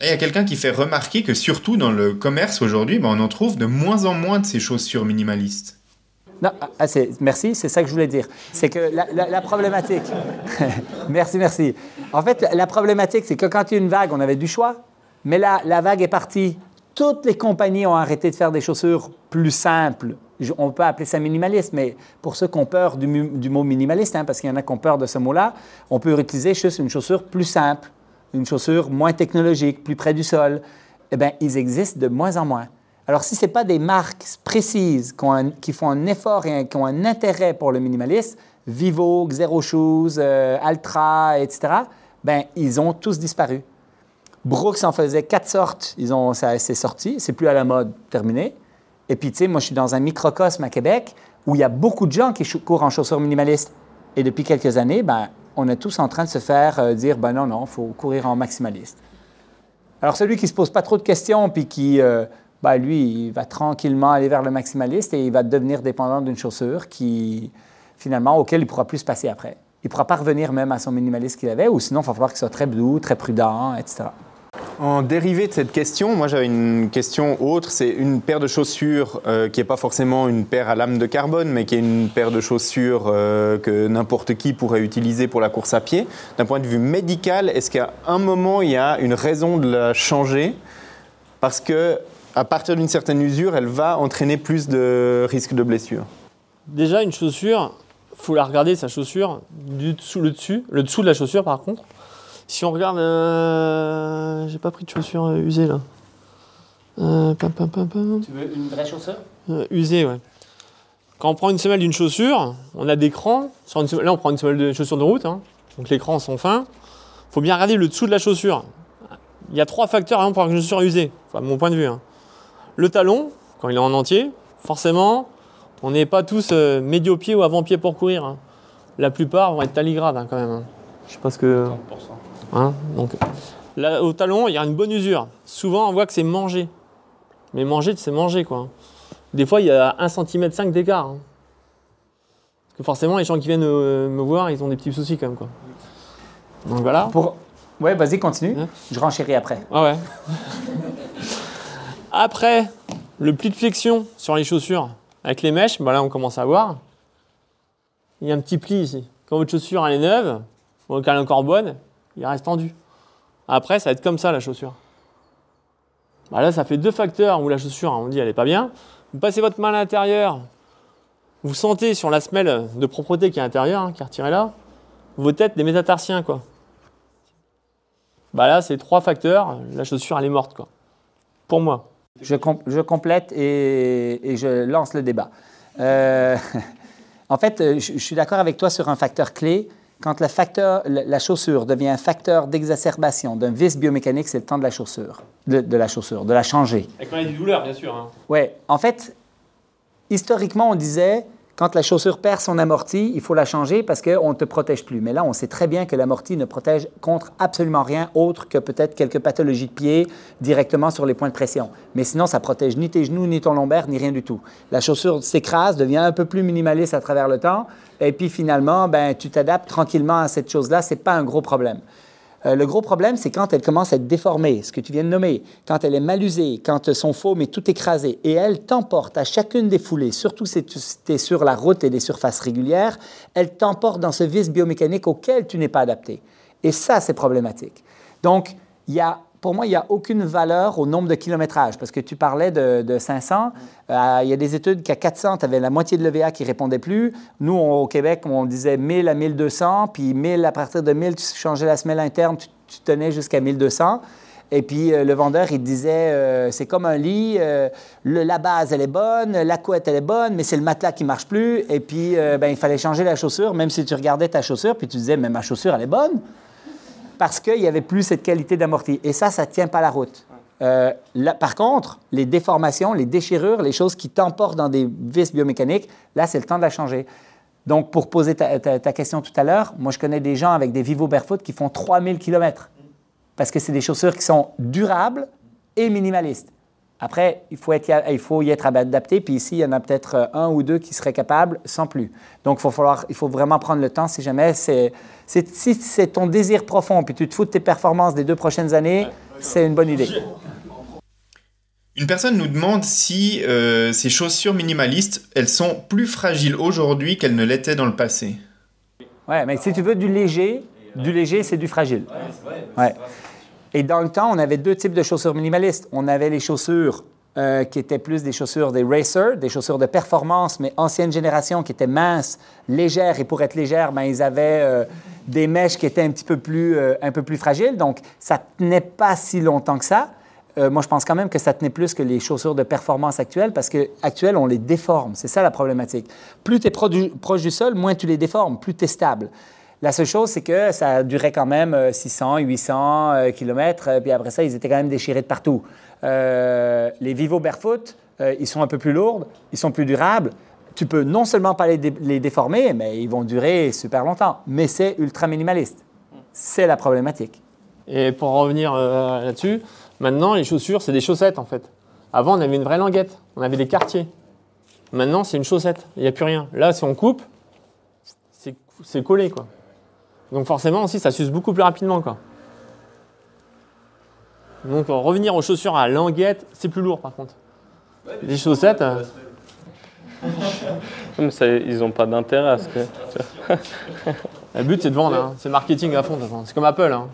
il y a quelqu'un qui fait remarquer que surtout dans le commerce aujourd'hui, ben, on en trouve de moins en moins de ces chaussures minimalistes. Non, ah, merci, c'est ça que je voulais dire. C'est que la, problématique. [LAUGHS] merci, merci. En fait, la problématique, c'est que quand il y a une vague, on avait du choix, mais là, la vague est partie toutes les compagnies ont arrêté de faire des chaussures plus simples. On peut appeler ça minimaliste, mais pour ceux qui ont peur du, mot minimaliste, hein, parce qu'il y en a qui ont peur de ce mot-là, on peut utiliser juste une chaussure plus simple, une chaussure moins technologique, plus près du sol. Eh bien, ils existent de moins en moins. Alors, si ce n'est pas des marques précises qui, font un effort et qui ont un intérêt pour le minimalisme, Vivo, Zero Shoes, euh, Altra, etc., ben, ils ont tous disparu. Brooks en faisait quatre sortes. Ils ont, ça c'est sorti, c'est plus à la mode, terminé. Et puis, tu sais, moi, je suis dans un microcosme à Québec où il y a beaucoup de gens qui courent en chaussures minimalistes. Et depuis quelques années, ben, on est tous en train de se faire euh, dire, ben non, non, il faut courir en maximaliste. Alors, celui qui ne se pose pas trop de questions, puis qui, euh, ben, lui, il va tranquillement aller vers le maximaliste et il va devenir dépendant d'une chaussure qui, finalement, auquel il ne pourra plus se passer après. Il ne pourra pas revenir même à son minimaliste qu'il avait, ou sinon, il va falloir qu'il soit très doux, très prudent, etc. En dérivé de cette question, moi j'avais une question autre, c'est une paire de chaussures euh, qui n'est pas forcément une paire à lame de carbone, mais qui est une paire de chaussures euh, que n'importe qui pourrait utiliser pour la course à pied. D'un point de vue médical, est-ce qu'à un moment il y a une raison de la changer? Parce que à partir d'une certaine usure, elle va entraîner plus de risques de blessure. Déjà, une chaussure, faut la regarder sa chaussure du dessous le dessus, le dessous de la chaussure par contre. Si on regarde, euh, j'ai pas pris de chaussures euh, usées là. Euh, tu veux une vraie chaussure? Usée, ouais. Quand on prend une semelle d'une chaussure, on a des crans. Sur là, on prend une semelle de chaussure de route, hein. donc les crans sont fins. Il faut bien regarder le dessous de la chaussure. Il y a trois facteurs hein, pour une chaussure usée, enfin, mon point de vue. Hein. Le talon, quand il est en entier, forcément, on n'est pas tous médio-pied ou avant-pied pour courir. La plupart vont être taligrades quand même. Je sais pas ce que. 30%. Hein, donc, là, au talon, il y a une bonne usure. Souvent, on voit que c'est mangé. Mais manger, c'est manger, quoi. Des fois, il y a 1 cm 5 d'écart. Hein. Parce que forcément, les gens qui viennent euh, me voir, ils ont des petits soucis quand même, quoi. Donc voilà. Pour... Ouais, vas-y, continue. Hein Je renchéris après. Ah ouais. [LAUGHS] après, le pli de flexion sur les chaussures avec les mèches, bah là, on commence à voir. Il y a un petit pli ici. Quand votre chaussure elle est neuve, ou qu'elle est encore bonne, il reste tendu. Après, ça va être comme ça la chaussure. Bah là, ça fait deux facteurs où la chaussure, on dit, elle n'est pas bien. Vous passez votre main à l'intérieur, vous sentez sur la semelle de propreté qui est à l'intérieur, hein, qui est retirée là, vos têtes des métatarsiens, quoi. Bah là, c'est trois facteurs, la chaussure, elle est morte, quoi. Pour moi. Je, complète et, je lance le débat. Euh, [LAUGHS] en fait, je suis d'accord avec toi sur un facteur clé quand le facteur, la chaussure devient un facteur d'exacerbation d'un vice biomécanique, c'est le temps de la chaussure, de, la chaussure, de la changer. Avec des douleurs, bien sûr. Hein. Oui. En fait, historiquement, on disait Quand la chaussure perd son amorti, il faut la changer parce qu'on ne te protège plus. Mais là, on sait très bien que l'amorti ne protège contre absolument rien autre que peut-être quelques pathologies de pied directement sur les points de pression. Mais sinon, ça protège ni tes genoux, ni ton lombaire, ni rien du tout. La chaussure s'écrase, devient un peu plus minimaliste à travers le temps. Et puis finalement, ben, tu t'adaptes tranquillement à cette chose-là. Ce n'est pas un gros problème. Euh, le gros problème, c'est quand elle commence à être déformée, ce que tu viens de nommer, quand elle est mal usée, quand son faume est tout écrasé, et elle t'emporte à chacune des foulées, surtout si tu es sur la route et des surfaces régulières, elle t'emporte dans ce vice biomécanique auquel tu n'es pas adapté. Et ça, c'est problématique. Donc, il y a pour moi, il n'y a aucune valeur au nombre de kilométrages, parce que tu parlais de, 500. Euh, il y a des études qu'à 400, tu avais la moitié de l'EVA qui répondait plus. Nous, au Québec, on disait 1000 à 1200, puis 1000 à partir de 1000, tu changeais la semelle interne, tu, tenais jusqu'à 1200. Et puis euh, le vendeur, il disait, euh, c'est comme un lit, la base, elle est bonne, la couette, elle est bonne, mais c'est le matelas qui marche plus. Et puis, ben, il fallait changer la chaussure, même si tu regardais ta chaussure, puis tu disais, mais ma chaussure, elle est bonne parce qu'il n'y avait plus cette qualité d'amorti. Et ça, ça ne tient pas la route. Euh, par contre, les déformations, les déchirures, les choses qui t'emportent dans des vis biomécaniques, là, c'est le temps de la changer. Donc, pour poser ta, question tout à l'heure, moi, je connais des gens avec des Vivo Barefoot qui font 3000 km parce que c'est des chaussures qui sont durables et minimalistes. Après, il faut, être, il faut y être adapté, puis ici, il y en a peut-être un ou deux qui seraient capables sans plus. Donc, il faut, falloir, il faut vraiment prendre le temps si jamais c'est si c'est ton désir profond, puis tu te fous de tes performances des deux prochaines années, c'est une bonne idée. Une personne nous demande si euh, ces chaussures minimalistes, elles sont plus fragiles aujourd'hui qu'elles ne l'étaient dans le passé. Ouais, mais si tu veux du léger, du léger, c'est du fragile. Ouais. Et dans le temps, on avait deux types de chaussures minimalistes. On avait les chaussures euh, qui étaient plus des chaussures des racers, des chaussures de performance, mais ancienne génération, qui étaient minces, légères. Et pour être légères, ben, ils avaient euh, des mèches qui étaient un petit peu plus, euh, un peu plus fragiles. Donc, ça tenait pas si longtemps que ça. moi, je pense quand même que ça tenait plus que les chaussures de performance actuelles, parce qu'actuelles, on les déforme. C'est ça la problématique. Plus tu es proche du sol, moins tu les déformes, plus tu es stable. La seule chose, c'est que ça durait quand même 600, 800 km, puis après ça, ils étaient quand même déchirés de partout. Euh, les Vivo Barefoot, euh, ils sont un peu plus lourds, ils sont plus durables. Tu peux non seulement pas les, déformer, mais ils vont durer super longtemps. Mais c'est ultra minimaliste. C'est la problématique. Et pour revenir euh, là-dessus, maintenant, les chaussures, c'est des chaussettes en fait. Avant, on avait une vraie languette, on avait des quartiers. Maintenant, c'est une chaussette, il n'y a plus rien. Là, si on coupe, c'est collé quoi. Donc forcément aussi, ça s'use beaucoup plus rapidement quoi. Donc revenir aux chaussures à languette, c'est plus lourd par contre. les chaussettes. Euh, ils n'ont pas d'intérêt à ce que. [LAUGHS] le but c'est de vendre, hein. c'est marketing à fond. C'est comme Apple. Hein.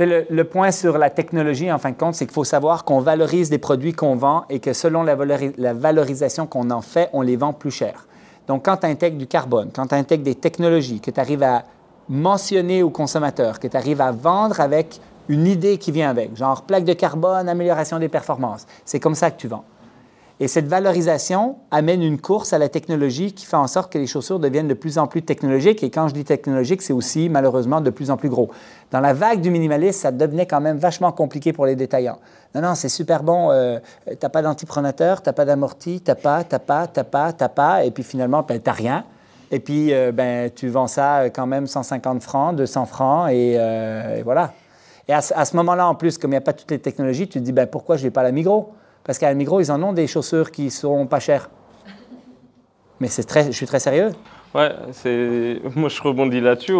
Le, le, point sur la technologie, en fin de compte, c'est qu'il faut savoir qu'on valorise des produits qu'on vend et que selon la, la valorisation qu'on en fait, on les vend plus cher. Donc, quand tu intègres du carbone, quand tu intègres des technologies, que tu arrives à mentionner aux consommateurs, que tu arrives à vendre avec une idée qui vient avec, genre plaque de carbone, amélioration des performances. C'est comme ça que tu vends. Et cette valorisation amène une course à la technologie qui fait en sorte que les chaussures deviennent de plus en plus technologiques. Et quand je dis technologique, c'est aussi malheureusement de plus en plus gros. Dans la vague du minimalisme, ça devenait quand même vachement compliqué pour les détaillants. Non, non, c'est super bon. Euh, t'as pas d'antipronateur, t'as pas d'amorti, t'as pas, t'as pas, t'as pas, t'as pas. Et puis finalement, ben, t'as rien. Et puis, euh, ben, tu vends ça quand même 150 francs, 200 francs, et, euh, et voilà. Et à, ce moment-là, en plus, comme il n'y a pas toutes les technologies, tu te dis, ben, pourquoi je ne vais pas la Migros Parce qu'à la Migros, ils en ont des chaussures qui ne seront pas chères. Mais c'est très, je suis très sérieux. Ouais, c'est... moi je rebondis là-dessus.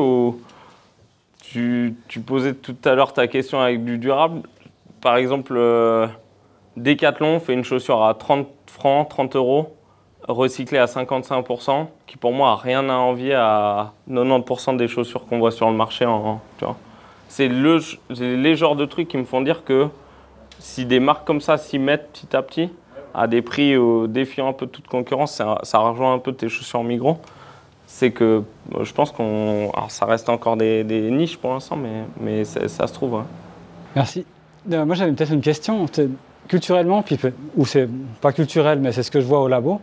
Tu, tu, posais tout à l'heure ta question avec du durable. Par exemple, euh, Decathlon fait une chaussure à 30 francs, 30 euros, recyclée à 55%, qui pour moi a rien à envier à 90% des chaussures qu'on voit sur le marché. En, tu vois c'est le, les genres de trucs qui me font dire que si des marques comme ça s'y mettent petit à petit, à des prix défiant un peu toute concurrence, ça, rejoint un peu tes chaussures migros. C'est que je pense qu'on. Alors, ça reste encore des, niches pour l'instant, mais, mais ça, se trouve. Hein. Merci. Euh, moi, j'avais peut-être une question. Culturellement, puis, ou c'est pas culturel, mais c'est ce que je vois au labo.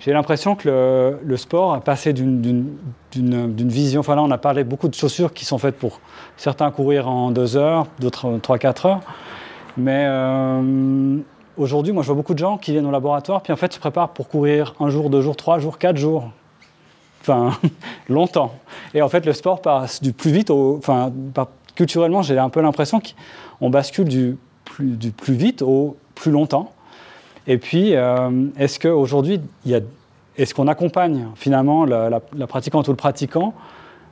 J'ai l'impression que le, sport a passé d'une vision. Enfin là, on a parlé beaucoup de chaussures qui sont faites pour certains courir en deux heures, d'autres trois, quatre heures. Mais euh, aujourd'hui, moi, je vois beaucoup de gens qui viennent au laboratoire, puis en fait, se préparent pour courir un jour, deux jours, trois jours, quatre jours. enfin, [LAUGHS] longtemps. Et en fait, le sport passe du plus vite au. Enfin, culturellement, j'ai un peu l'impression qu'on bascule du plus, du plus vite au plus longtemps. Et puis, euh, est-ce qu'aujourd'hui, est-ce qu'on accompagne finalement la, pratiquante ou le pratiquant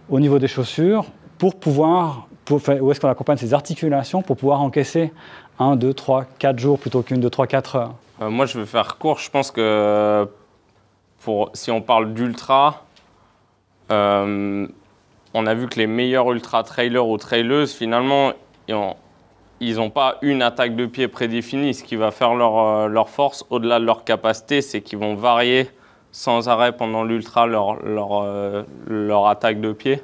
au niveau des chaussures pour pouvoir, pour, ou est-ce qu'on accompagne ses articulations pour pouvoir encaisser 1, 2, 3, 4 jours plutôt qu'une, 2, 3, 4 heures? Euh, Moi, je vais faire court. Je pense que si on parle d'ultra, euh, on a vu que les meilleurs ultra trailers ou traileuses, finalement, ils n'ont pas une attaque de pied prédéfinie. Ce qui va faire leur, euh, leur force, au-delà de leur capacité, c'est qu'ils vont varier sans arrêt pendant l'ultra leur, leur, euh, leur, attaque de pied.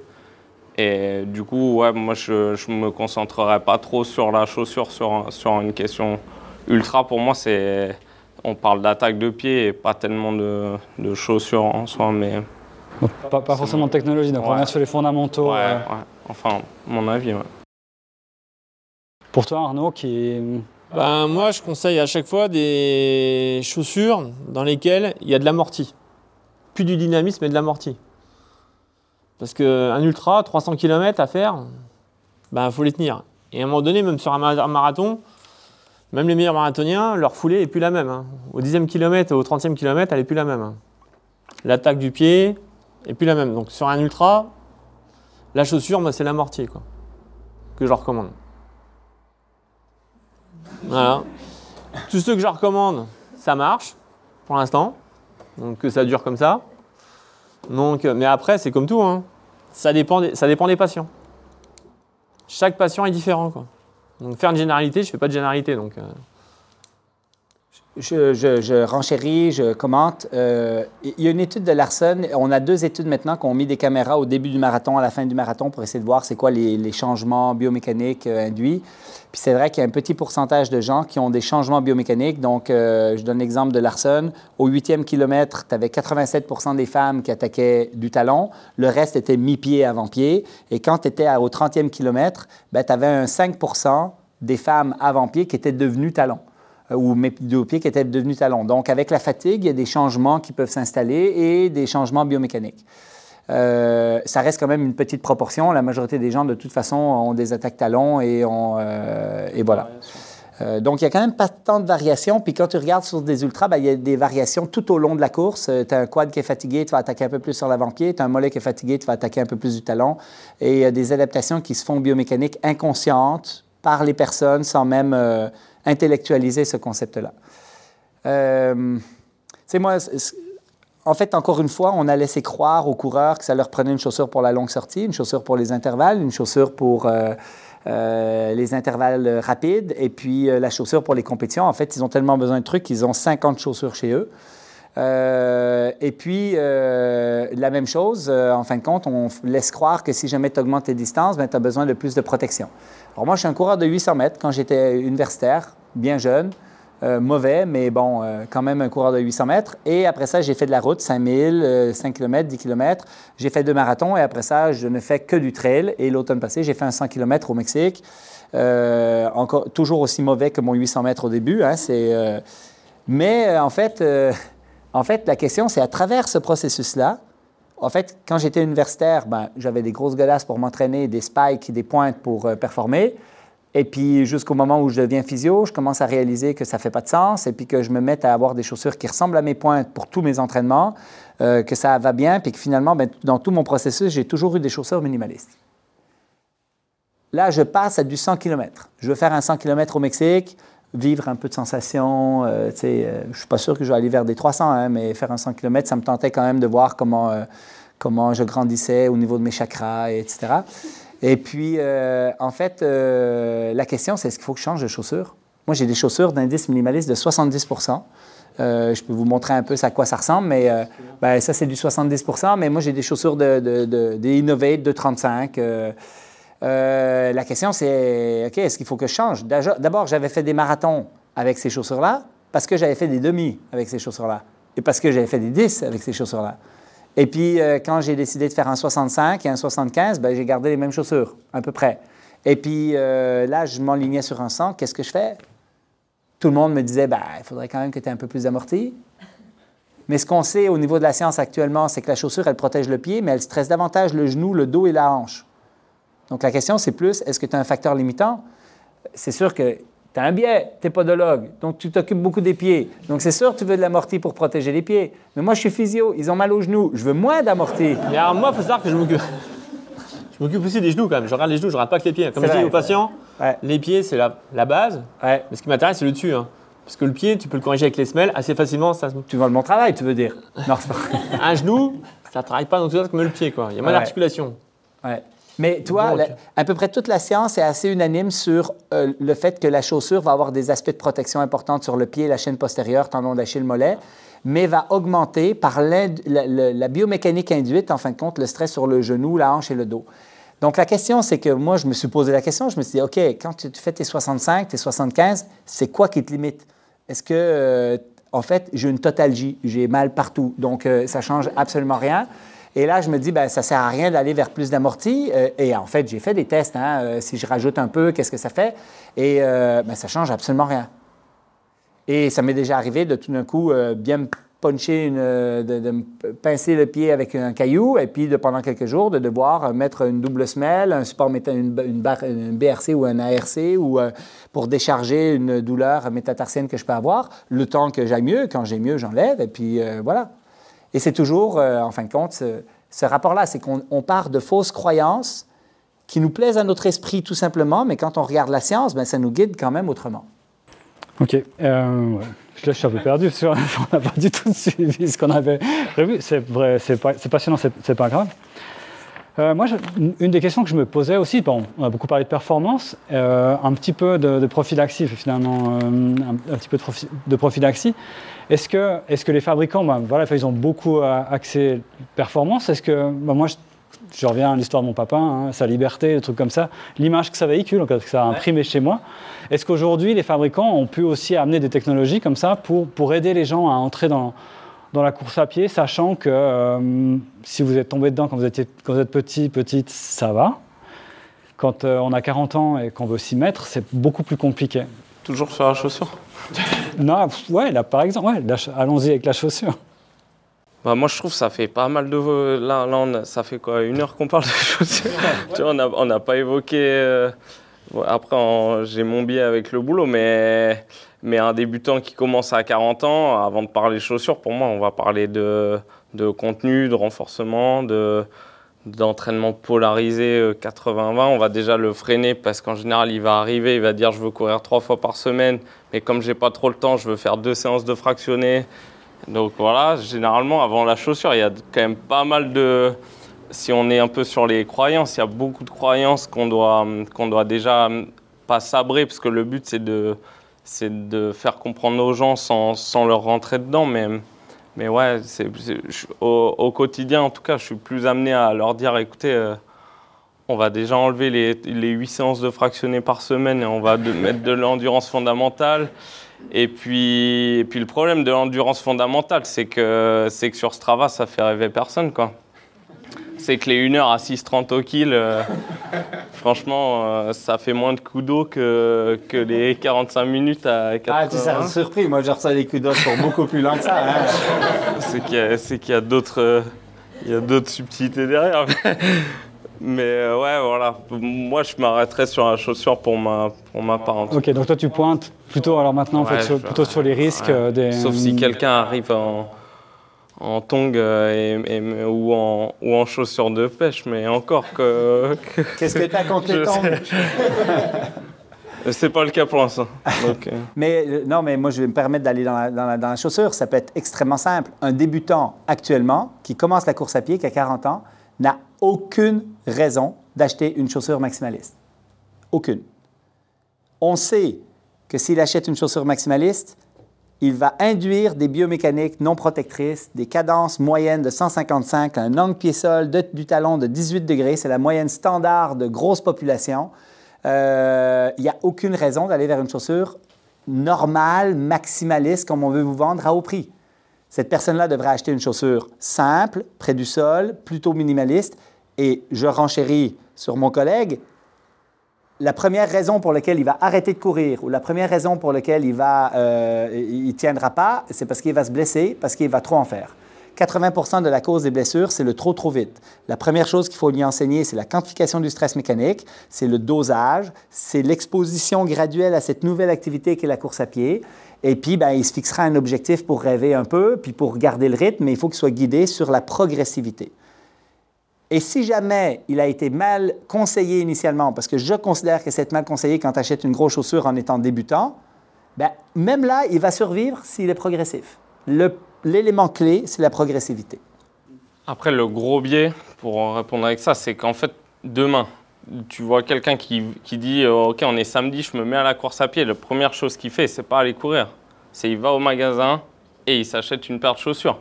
Et du coup, ouais, moi, je ne me concentrerai pas trop sur la chaussure, sur, sur une question ultra. Pour moi, c'est on parle d'attaque de pied et pas tellement de, de chaussures en soi. Mais pas, forcément de technologie, donc on revient sur les fondamentaux. Ouais, euh. ouais. Enfin, mon avis, Pour toi, Arnaud, qui ben, Moi, je conseille à chaque fois des chaussures dans lesquelles il y a de l'amorti. Plus du dynamisme, mais de l'amorti. Parce qu'un ultra, 300 km à faire, il ben, faut les tenir. Et à un moment donné, même sur un marathon, même les meilleurs marathoniens, leur foulée n'est plus la même. Hein. Au 10e kilomètre au 30e kilomètre, elle n'est plus la même. Hein. L'attaque du pied, et puis la même. Donc sur un ultra, la chaussure, moi, c'est l'amorti, que je recommande. Voilà. Tous ceux que je recommande, ça marche, pour l'instant. Donc que ça dure comme ça. Donc, mais après, c'est comme tout. Hein. Ça, dépend des, patients. Chaque patient est différent. Quoi. Donc faire une généralité, je ne fais pas de généralité. Donc, euh, je, renchéris, je commente. Euh, il y a une étude de Larson. On a deux études maintenant qui ont mis des caméras au début du marathon, à la fin du marathon, pour essayer de voir c'est quoi les, changements biomécaniques euh, induits. Puis c'est vrai qu'il y a un petit pourcentage de gens qui ont des changements biomécaniques. Donc, euh, je donne l'exemple de Larson. Au huitième kilomètre, tu avais 87% des femmes qui attaquaient du talon. Le reste était mi-pied, avant-pied. Et quand tu étais au 30e kilomètre, ben, tu avais un 5% des femmes avant-pied qui étaient devenues talons. Euh, ou mes deux pieds qui étaient devenus talons. Donc, avec la fatigue, il y a des changements qui peuvent s'installer et des changements biomécaniques. Euh, ça reste quand même une petite proportion. La majorité des gens, de toute façon, ont des attaques talons et, euh, voilà. donc, il n'y a quand même pas tant de variations. Puis quand tu regardes sur des ultras, ben, il y a des variations tout au long de la course. tu as un quad qui est fatigué, tu vas attaquer un peu plus sur l'avant-pied. Tu as un mollet qui est fatigué, tu vas attaquer un peu plus du talon. Et il y a des adaptations qui se font biomécaniques inconscientes par les personnes sans même intellectualiser ce concept-là. Euh, c'est moi, en fait, encore une fois, on a laissé croire aux coureurs que ça leur prenait une chaussure pour la longue sortie, une chaussure pour les intervalles, une chaussure pour euh, euh, les intervalles rapides et puis la chaussure pour les compétitions. En fait, ils ont tellement besoin de trucs qu'ils ont 50 chaussures chez eux. et puis, la même chose, en fin de compte, on laisse croire que si jamais tu augmentes tes distances, ben, tu as besoin de plus de protection. Alors moi, je suis un coureur de 800 mètres quand j'étais universitaire, bien jeune, euh, mauvais, mais bon, euh, quand même un coureur de 800 mètres. Et après ça, j'ai fait de la route, 5000, 5 km, 10 km. J'ai fait deux marathons et après ça, je ne fais que du trail. Et l'automne passé, j'ai fait un 100 km au Mexique. Euh, encore, toujours aussi mauvais que mon 800 mètres au début. Hein, mais en fait, en fait, la question, c'est à travers ce processus-là, en fait, quand j'étais universitaire, ben, j'avais des grosses godasses pour m'entraîner, des spikes, des pointes pour euh, performer. Et puis, jusqu'au moment où je deviens physio, je commence à réaliser que ça ne fait pas de sens et puis que je me mette à avoir des chaussures qui ressemblent à mes pointes pour tous mes entraînements, euh, que ça va bien, puis que finalement, ben, dans tout mon processus, j'ai toujours eu des chaussures minimalistes. Là, je passe à du 100 km. Je veux faire un 100 km au Mexique vivre un peu de sensations. Euh, euh, je ne suis pas sûr que je vais aller vers des 300, hein, mais faire un 100 km, ça me tentait quand même de voir comment, euh, comment je grandissais au niveau de mes chakras, etc. Et puis, en fait, la question, c'est est-ce qu'il faut que je change de chaussures? Moi, j'ai des chaussures d'indice minimaliste de 70 Je peux vous montrer un peu à quoi ça ressemble, mais ben, ça, c'est du 70% mais moi, j'ai des chaussures de, de, de 35 euh, la question, c'est, OK, est-ce qu'il faut que je change? D'abord, j'avais fait des marathons avec ces chaussures-là parce que j'avais fait des demi avec ces chaussures-là et parce que j'avais fait des 10 avec ces chaussures-là. Et puis, euh, quand j'ai décidé de faire un 65 et un 75, ben, j'ai gardé les mêmes chaussures, à peu près. Et puis, euh, là, je m'enlignais sur un 100. Qu'est-ce que je fais? Tout le monde me disait, ben, il faudrait quand même que tu aies un peu plus amorti. Mais ce qu'on sait au niveau de la science actuellement, c'est que la chaussure, elle protège le pied, mais elle stresse davantage le genou, le dos et la hanche. Donc la question, c'est plus, est-ce que tu as un facteur limitant? C'est sûr que tu as un biais, tu es podologue, donc tu t'occupes beaucoup des pieds. Donc c'est sûr que tu veux de l'amorti pour protéger les pieds. Mais moi, je suis physio, ils ont mal aux genoux, je veux moins d'amorti. Mais alors moi, il faut savoir que je m'occupe. Je m'occupe aussi des genoux quand même. Je regarde les genoux, je regarde pas que les pieds. Comme je dis aux patients, Ouais. les pieds c'est la, la base. Ouais. Mais ce qui m'intéresse, c'est le dessus. hein. Parce que le pied, tu peux le corriger avec les semelles assez facilement. Ça, Tu vois mon travail, tu veux dire? Non, pas [LAUGHS] un genou, ça travaille pas dans tout sens comme le pied. Quoi. Il y a moins Ouais. d'articulation. Ouais. Mais toi, la- à peu près toute la science est assez unanime sur euh, le fait que la chaussure va avoir des aspects de protection importants sur le pied, la chaîne postérieure, tendon d'Achille, mollet, mais va augmenter par l'in- la, la- la biomécanique induite, en fin de compte, le stress sur le genou, la hanche et le dos. Donc la question, c'est que moi, je me suis posé la question, je me suis dit, OK, quand tu fais tes 65, tes 75, c'est quoi qui te limite? Est-ce que, euh, en fait, j'ai une totalgie, j'ai mal partout, donc euh, ça change absolument rien. Et là, je me dis, ben, ça sert à rien d'aller vers plus d'amorti. Euh, et en fait, j'ai fait des tests. hein. Euh, si je rajoute un peu, qu'est-ce que ça fait? Et euh, ben, ça change absolument rien. Et ça m'est déjà arrivé de tout d'un coup euh, bien me puncher, de, pincer le pied avec un caillou, et puis de, pendant quelques jours, de devoir mettre une double semelle, un support, méta- une, BRC ou un ARC, ou pour décharger une douleur métatarsienne que je peux avoir, le temps que j'aille mieux. Quand j'ai mieux, j'enlève, et puis voilà. Et c'est toujours, euh, en fin de compte, ce, rapport-là, c'est qu'on on part de fausses croyances qui nous plaisent à notre esprit tout simplement, mais quand on regarde la science, ben, ça nous guide quand même autrement. Ok. Euh, là, je suis un peu perdu qu'on [LAUGHS] n'a pas du tout suivi ce qu'on avait prévu. C'est vrai, c'est pas- c'est passionnant, c'est pas grave. Euh, moi, une des questions que je me posais aussi, bon, on a beaucoup parlé de performance, un petit peu de, de prophylaxie finalement, un, un petit peu de prophylaxie. Est-ce que, est que les fabricants, ben, voilà, ils ont beaucoup euh, axé performance? Est-ce que, ben, moi, je, je reviens à l'histoire de mon papa, hein, sa liberté, des trucs comme ça, l'image que ça véhicule, que ça a imprimé chez moi. Est-ce qu'aujourd'hui, les fabricants ont pu aussi amener des technologies comme ça pour, pour aider les gens à entrer dans, dans la course à pied, sachant que euh, si vous êtes tombé dedans quand vous, étiez, quand vous êtes petit, petite, ça va. Quand euh, on a 40 ans et qu'on veut s'y mettre, c'est beaucoup plus compliqué. Toujours sur la chaussure? [LAUGHS] Non, ouais, là par exemple, ouais, allons-y avec la chaussure. Bah, moi, je trouve que ça fait pas mal de. Là, là on a- ça fait quoi Une heure qu'on parle de chaussures? [LAUGHS] Tu vois, on n'a pas évoqué. euh, bon, Après, j'ai mon biais avec le boulot, mais, mais un débutant qui commence à 40 ans, avant de parler chaussures, pour moi, on va parler de, de contenu, de renforcement, de d'entraînement polarisé euh, 80-20, on va déjà le freiner parce qu'en général il va arriver, il va dire je veux courir trois fois par semaine, mais comme j'ai pas trop le temps, je veux faire deux séances de fractionné, donc voilà, généralement, avant la chaussure, il y a quand même pas mal de... Si on est un peu sur les croyances, il y a beaucoup de croyances qu'on doit, qu'on doit déjà hum, pas sabrer, parce que le but, c'est de, de faire comprendre aux gens sans, sans leur rentrer dedans. Mais, mais ouais, c'est, au quotidien, en tout cas, je suis plus amené à leur dire, écoutez, euh, on va déjà enlever les, les 8 séances de fractionné par semaine et on va de- mettre de l'endurance fondamentale. Et puis, et puis le problème de l'endurance fondamentale, c'est que, c'est que sur Strava, ça fait rêver personne. quoi. C'est que les 1 heure à 6,30 au kill, euh, franchement, euh, ça fait moins de coups d'eau que, que les 45 minutes à 80. Ah, tu seras surpris. Moi, je reçois des coups d'os pour beaucoup plus loin que ça. hein. c'est qu'il y a, c'est qu'il y a d'autres, euh, il y a d'autres subtilités derrière. [LAUGHS] Mais euh, ouais, voilà. Moi, je m'arrêterais sur la chaussure pour ma, pour ma part. Ok, donc toi tu pointes plutôt alors maintenant en Ouais, fait, sur- plutôt sur les risques Ouais. euh, des. Sauf si quelqu'un arrive en, en tongs euh, et, et- ou, en, ou en chaussures de pêche, mais encore que. que- [LAUGHS] Qu'est-ce que tu as contre les Je tongs? [LAUGHS] C'est pas le cas pour l'instant. [LAUGHS] Mais euh, non, mais moi, je vais me permettre d'aller dans la, dans, la, dans la chaussure. Ça peut être extrêmement simple. Un débutant actuellement qui commence la course à pied, qui a 40 ans, n'a aucune raison d'acheter une chaussure maximaliste. Aucune. On sait que s'il achète une chaussure maximaliste, il va induire des biomécaniques non protectrices, des cadences moyennes de 155, un angle pied-sol du talon de 18 degrés. C'est la moyenne standard de grosse population. Euh, Il n'y a aucune raison d'aller vers une chaussure normale, maximaliste, comme on veut vous vendre à haut prix. Cette personne-là devrait acheter une chaussure simple, près du sol, plutôt minimaliste. Et je renchéris sur mon collègue. la première raison pour laquelle il va arrêter de courir ou la première raison pour laquelle il va, euh, tiendra pas, c'est parce qu'il va se blesser, parce qu'il va trop en faire. 80% de la cause des blessures, c'est le trop trop vite. La première chose qu'il faut lui enseigner, c'est la quantification du stress mécanique, c'est le dosage, c'est l'exposition graduelle à cette nouvelle activité qui est la course à pied. Et puis, ben, il se fixera un objectif pour rêver un peu, puis pour garder le rythme, mais il faut qu'il soit guidé sur la progressivité. Et si jamais il a été mal conseillé initialement, parce que je considère que c'est mal conseillé quand tu achètes une grosse chaussure en étant débutant, ben, même là, il va survivre s'il est progressif. L'élément clé, c'est la progressivité. Après, le gros biais, pour répondre avec ça, c'est qu'en fait, demain, tu vois quelqu'un qui, qui, dit euh, Ok, on est samedi, je me mets à la course à pied. La première chose qu'il fait, c'est pas aller courir. C'est il va au magasin et il s'achète une paire de chaussures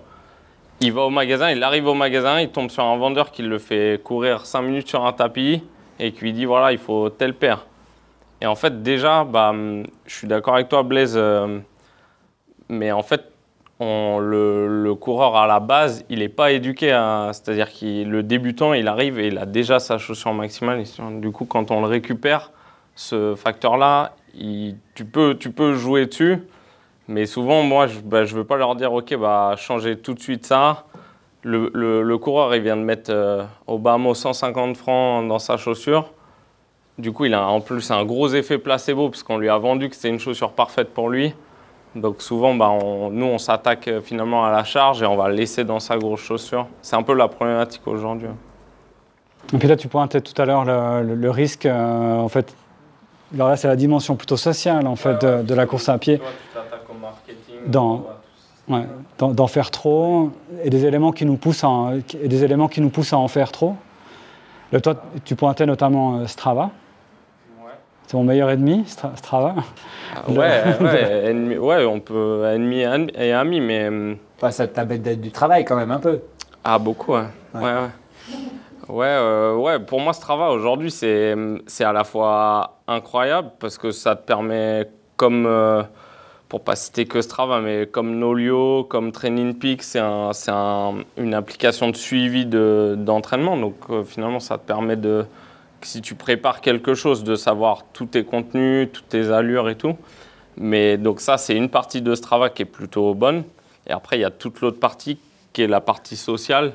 il va au magasin, il arrive au magasin, il tombe sur un vendeur qui le fait courir 5 minutes sur un tapis et qui lui dit voilà, il faut telle paire. Et en fait, déjà, bah, je suis d'accord avec toi, Blaise, euh, mais en fait, le, coureur à la base, il n'est pas éduqué. C'est-à-dire que le débutant, il arrive et il a déjà sa chaussure maximale. du coup, quand on le récupère, ce facteur-là, tu peux jouer dessus. Mais souvent, moi, je ne bah, veux pas leur dire, OK, bah, changez tout de suite ça. Le, coureur, il vient de mettre euh, au bas mot 150 francs dans sa chaussure. Du coup, il a en plus un gros effet placebo, parce qu'on lui a vendu que c'était une chaussure parfaite pour lui. Donc souvent, bah, nous, on s'attaque euh, finalement à la charge et on va le laisser dans sa grosse chaussure. C'est un peu la problématique aujourd'hui. Et puis là, tu pointais tout à l'heure le, risque, euh, en fait, alors là, c'est la dimension plutôt sociale, en fait, de, la course à pied d'en d'en faire trop et des éléments qui nous poussent à, et des éléments qui nous poussent à en faire trop. Le, toi, tu pointais notamment euh, Strava. Ouais. C'est mon meilleur ennemi, Strava. Ah ouais, [LAUGHS] ouais, ennemi, ouais, on peut ennemi et ami, mais. Pas ça t'abaisse d'être du travail quand même un peu. Ah beaucoup, ouais. Ouais, ouais. Ouais, euh, ouais, pour moi, Strava aujourd'hui, c'est à la fois incroyable parce que ça te permet, comme euh, pour pas citer que Strava, mais comme Nolio, comme Training Peak, c'est une application de suivi d'entraînement. Donc euh, finalement, ça te permet de, si tu prépares quelque chose, de savoir tous tes contenus, toutes tes allures et tout. Mais donc ça, c'est une partie de Strava qui est plutôt bonne. Et après, il y a toute l'autre partie qui est la partie sociale,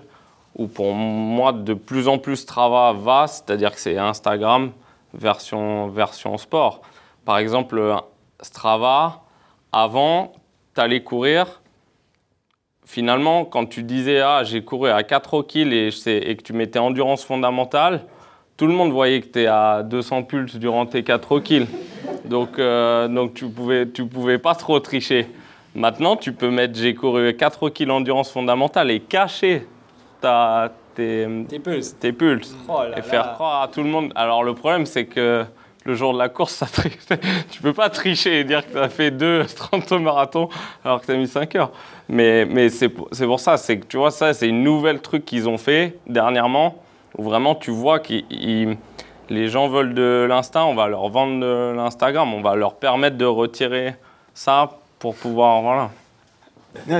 où pour moi, de plus en plus Strava va, c'est-à-dire que c'est Instagram version, version sport. Par exemple, Strava, avant, tu allais courir. Finalement, quand tu disais Ah, j'ai couru à 4 kills et, et, que tu mettais endurance fondamentale, tout le monde voyait que tu es à 200 pulses durant tes 4 kills. Donc, euh, donc tu ne pouvais, tu pouvais pas trop tricher. Maintenant, tu peux mettre J'ai couru 4 kills endurance fondamentale et cacher ta, tes, pulses, tes pulses oh et faire croire à tout le monde. Alors, le problème, c'est que le jour de la course, ça [LAUGHS] tu peux pas tricher et dire que tu as fait 2 30 [LAUGHS] marathons alors que tu as mis 5 heures. Mais, mais c'est pour, ça, c'est que tu vois, ça, c'est une nouvelle truc qu'ils ont fait dernièrement où vraiment tu vois que les gens veulent de l'instinct, on va leur vendre de l'Instagram, on va leur permettre de retirer ça pour pouvoir. Voilà.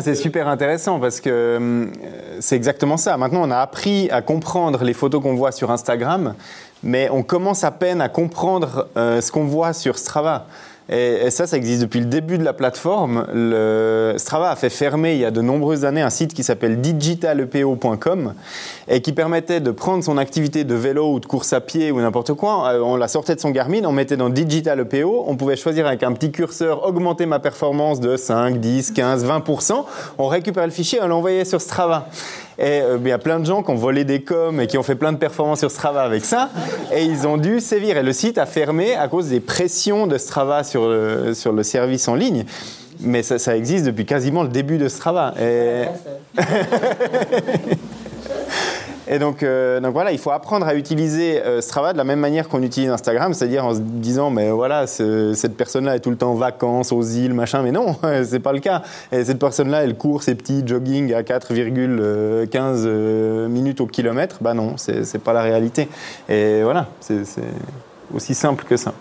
C'est super intéressant parce que euh, c'est exactement ça. Maintenant, on a appris à comprendre les photos qu'on voit sur Instagram mais on commence à peine à comprendre euh, ce qu'on voit sur Strava. Et, ça, ça existe depuis le début de la plateforme. Strava a fait fermer il y a de nombreuses années un site qui s'appelle digitalepo.com et qui permettait de prendre son activité de vélo ou de course à pied ou n'importe quoi. Euh, on la sortait de son Garmin, on mettait dans Digital EPO. On pouvait choisir avec un petit curseur augmenter ma performance de 5, 10, 15, 20%. On récupérait le fichier et on l'envoyait sur Strava. Et euh, il y a plein de gens qui ont volé des coms et qui ont fait plein de performances sur Strava avec ça. Et ils ont dû sévir. Et le site a fermé à cause des pressions de Strava sur le, sur le service en ligne. Mais ça, ça existe depuis quasiment le début de Strava. Et... [LAUGHS] Et donc, euh, donc voilà, il faut apprendre à utiliser euh, Strava de la même manière qu'on utilise Instagram, c'est-à-dire en se disant, mais voilà, cette personne-là est tout le temps en vacances, aux îles, machin, mais non, [LAUGHS] c'est pas le cas. Et cette personne-là, elle court ses petits jogging à 4,15 euh, minutes au kilomètre, bah non, c'est pas la réalité. Et voilà, c'est aussi simple que ça.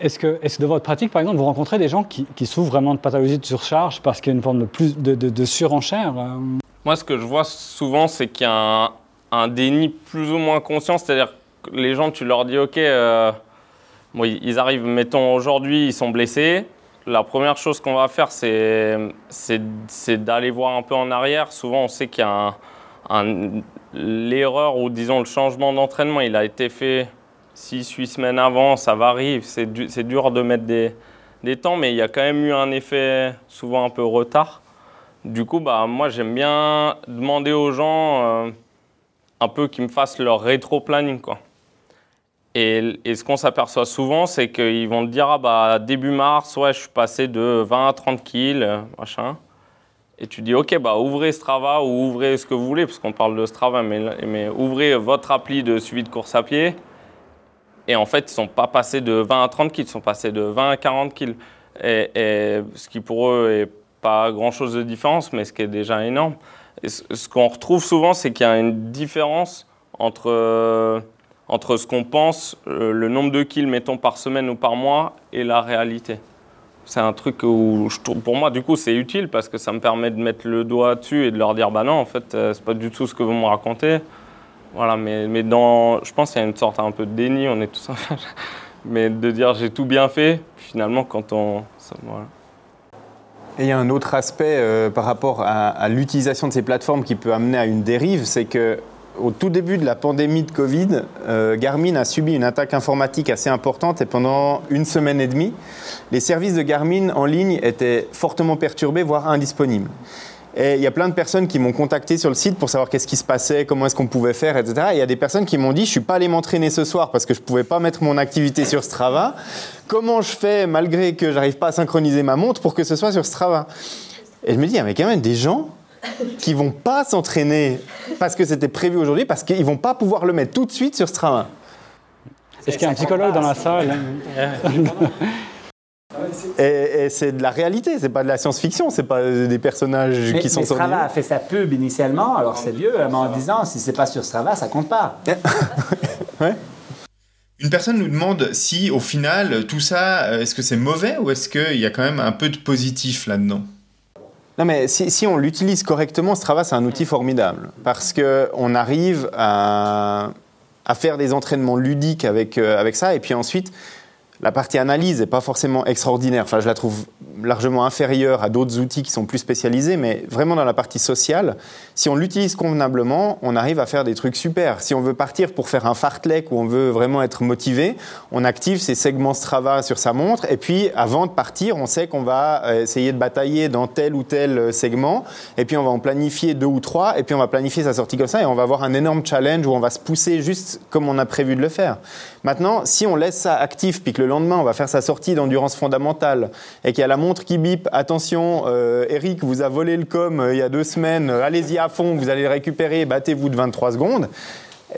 Est-ce que, est que, dans votre pratique, par exemple, vous rencontrez des gens qui, souffrent vraiment de pathologie de surcharge parce qu'il y a une forme de, surenchère moi, ce que je vois souvent, c'est qu'il y a un, déni plus ou moins conscient. C'est-à-dire que les gens, tu leur dis, OK, euh, ils arrivent, mettons aujourd'hui, ils sont blessés. La première chose qu'on va faire, c'est d'aller voir un peu en arrière. Souvent, on sait qu'il y a l'erreur ou disons le changement d'entraînement, il a été fait 6-8 semaines avant, ça varie. C'est dur de mettre des temps, mais il y a quand même eu un effet souvent un peu retard. Du coup, bah, moi, j'aime bien demander aux gens euh, un peu qu'ils me fassent leur rétro-planning. Et, ce qu'on s'aperçoit souvent, c'est qu'ils vont te dire ah, bah, début mars, ouais, je suis passé de 20 à 30 kills, machin. Et tu dis ok, bah, ouvrez Strava ou ouvrez ce que vous voulez, parce qu'on parle de Strava, mais, mais ouvrez votre appli de suivi de course à pied et en fait, ils ne sont pas passés de 20 à 30 kills, ils sont passés de 20 à 40 kills. Et, ce qui pour eux est pas grand-chose de différence, mais ce qui est déjà énorme. Ce, qu'on retrouve souvent, c'est qu'il y a une différence entre, entre ce qu'on pense, euh, le nombre de kills, mettons, par semaine ou par mois, et la réalité. C'est un truc où, pour moi, du coup, c'est utile parce que ça me permet de mettre le doigt dessus et de leur dire, bah non, en fait, euh, c'est pas du tout ce que vous me racontez. Voilà, mais, mais dans, je pense qu'il y a une sorte un peu de déni, on est tous [LAUGHS] mais de dire j'ai tout bien fait, finalement quand on... Et il y a un autre aspect euh, par rapport à, l'utilisation de ces plateformes qui peut amener à une dérive, c'est que au tout début de la pandémie de Covid, euh, Garmin a subi une attaque informatique assez importante et pendant une semaine et demie, les services de Garmin en ligne étaient fortement perturbés, voire indisponibles. Et il y a plein de personnes qui m'ont contacté sur le site pour savoir qu'est-ce qui se passait, comment est-ce qu'on pouvait faire, etc. Et il y a des personnes qui m'ont dit, je suis pas allé m'entraîner ce soir parce que je pouvais pas mettre mon activité sur Strava. Comment je fais, malgré que j'arrive pas à synchroniser ma montre, pour que ce soit sur Strava? Et je me dis, il y a quand même des gens qui vont pas s'entraîner parce que c'était prévu aujourd'hui, parce qu'ils vont pas pouvoir le mettre tout de suite sur Strava. Est-ce qu'il y a un psychologue dans la salle? [LAUGHS] Et, c'est de la réalité, c'est pas de la science-fiction, c'est pas des personnages qui sont mais Strava a fait sa pub initialement, alors c'est vieux, mais en disant si c'est pas sur Strava, ça compte pas. [LAUGHS] ouais. Une personne nous demande si au final tout ça, euh, est-ce que c'est mauvais ou est-ce qu'il y a quand même un peu de positif là-dedans? Non, mais si, si on l'utilise correctement, Strava, c'est un outil formidable. Parce qu'on arrive à, à, faire des entraînements ludiques avec, euh, avec ça. Et puis ensuite, la partie analyse n'est pas forcément extraordinaire. Enfin, je la trouve largement inférieure à d'autres outils qui sont plus spécialisés, mais vraiment dans la partie sociale, si on l'utilise convenablement, on arrive à faire des trucs super. Si on veut partir pour faire un fartlek où on veut vraiment être motivé, on active ces segments Strava sur sa montre, et puis avant de partir, on sait qu'on va euh, essayer de batailler dans tel ou tel euh, segment, et puis on va en planifier deux ou trois, et puis on va planifier sa sortie comme ça, et on va avoir un énorme challenge où on va se pousser juste comme on a prévu de le faire. Maintenant, si on laisse ça actif, puis que le lendemain, on va faire sa sortie d'endurance fondamentale, et qu'il y a la montre qui bip, attention, euh, Eric vous a volé le com euh, il y a deux semaines, euh, allez-y à fond, vous allez le récupérer, battez-vous de 23 secondes.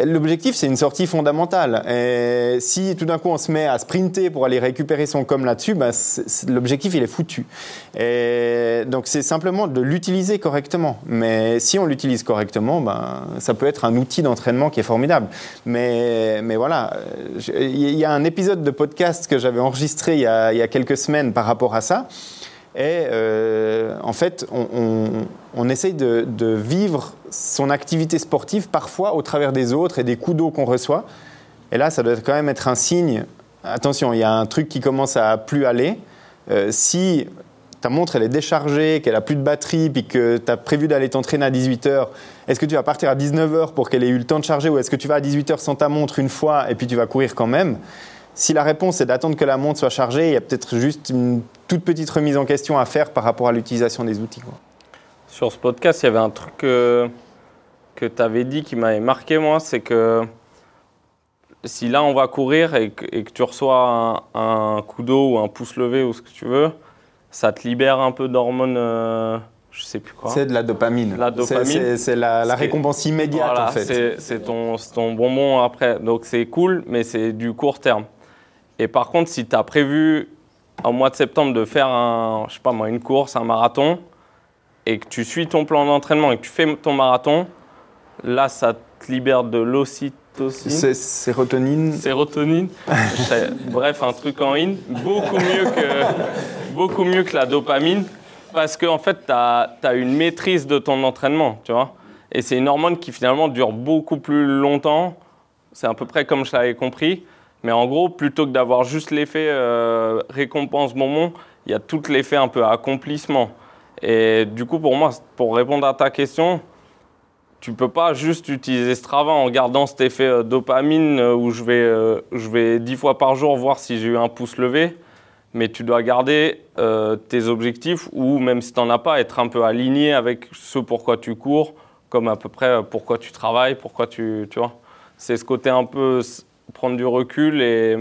L'objectif, c'est une sortie fondamentale. Et si tout d'un coup on se met à sprinter pour aller récupérer son com là-dessus, bah, l'objectif il est foutu. Et donc c'est simplement de l'utiliser correctement. Mais si on l'utilise correctement, bah, ça peut être un outil d'entraînement qui est formidable. Mais, voilà, il y a un épisode de podcast que j'avais enregistré il y a quelques semaines par rapport à ça. Et euh, en fait, on, essaye de, vivre son activité sportive parfois au travers des autres et des coups d'eau qu'on reçoit. Et là, ça doit quand même être un signe. Attention, il y a un truc qui commence à plus aller. Euh, si ta montre elle est déchargée, qu'elle a plus de batterie, puis que tu as prévu d'aller t'entraîner à 18h, est-ce que tu vas partir à 19h pour qu'elle ait eu le temps de charger ou est-ce que tu vas à 18h sans ta montre une fois et puis tu vas courir quand même? Si la réponse est d'attendre que la montre soit chargée, il y a peut-être juste une toute petite remise en question à faire par rapport à l'utilisation des outils. Sur ce podcast, il y avait un truc que, que tu avais dit qui m'avait marqué, moi, c'est que si là on va courir et que, tu reçois un, coup d'eau ou un pouce levé ou ce que tu veux, ça te libère un peu d'hormones. Euh, je sais plus quoi. C'est de la dopamine. La dopamine. C'est la, récompense immédiate en fait. C'est ton, ton bonbon après. Donc c'est cool, mais c'est du court terme. Et par contre, si tu as prévu au mois de septembre de faire un, je sais pas moi, une course, un marathon, et que tu suis ton plan d'entraînement et que tu fais ton marathon, là, ça te libère de l'ocytocine. Sérotonine. Sérotonine. [LAUGHS] Bref, un truc en in, beaucoup mieux que, beaucoup mieux que la dopamine, parce qu'en en fait, tu as, as, une maîtrise de ton entraînement, tu vois. Et c'est une hormone qui finalement dure beaucoup plus longtemps. C'est à peu près comme je l'avais compris Mais en gros, plutôt que d'avoir juste l'effet euh, récompense bonbon, il y a tout l'effet un peu accomplissement. Et du coup, pour moi, pour répondre à ta question, tu peux pas juste utiliser Strava en gardant cet effet euh, dopamine euh, où je vais, euh, je vais 10 fois par jour voir si j'ai eu un pouce levé. Mais tu dois garder tes objectifs ou même si tu n'en as pas, être un peu aligné avec ce pourquoi tu cours, comme à peu près pourquoi tu travailles, pourquoi tu. Tu vois C'est ce côté un peu prendre du recul et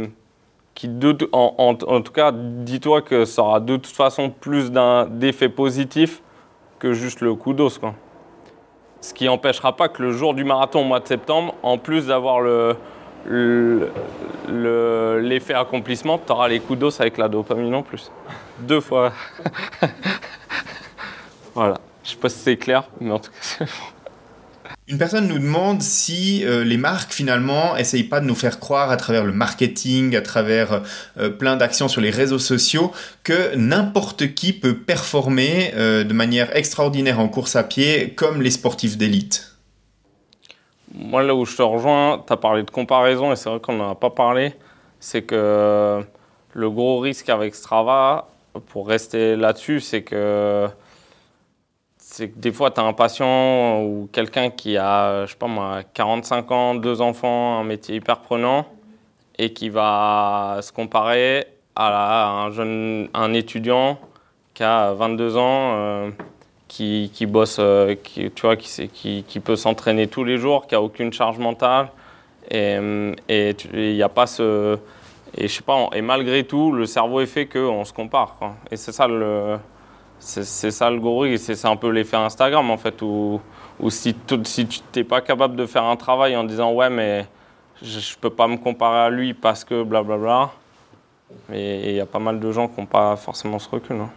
qui, en, en, en tout cas, dis-toi que ça aura de toute façon plus d'effet positif que juste le coup d'os. Quoi. Ce qui n'empêchera pas que le jour du marathon au mois de septembre, en plus d'avoir le, l'effet accomplissement, tu auras les coups d'os avec la dopamine en plus. Deux fois. [LAUGHS] voilà. Je sais pas si c'est clair, mais en tout cas, c'est une personne nous demande si euh, les marques finalement essayent pas de nous faire croire à travers le marketing, à travers euh, plein d'actions sur les réseaux sociaux, que n'importe qui peut performer euh, de manière extraordinaire en course à pied comme les sportifs d'élite. Moi là où je te rejoins, tu as parlé de comparaison et c'est vrai qu'on n'en a pas parlé, c'est que le gros risque avec Strava, pour rester là-dessus, c'est que c'est que des fois, tu as un patient ou quelqu'un qui a, je sais pas moi, 45 ans, deux enfants, un métier hyper prenant, et qui va se comparer à un jeune, un étudiant qui a 22 ans, euh, qui, bosse, euh, qui, tu vois, qui, peut s'entraîner tous les jours, qui a aucune charge mentale, et il n'y a pas ce... Et je sais pas, et malgré tout, le cerveau est fait qu'on se compare. Et c'est ça le c'est ça le gorille, c'est un peu l'effet Instagram en fait, où, si, tu n'es pas capable de faire un travail en disant ouais mais je ne peux pas me comparer à lui parce que blablabla, mais il y a pas mal de gens qui n'ont pas forcément ce recul. Hein.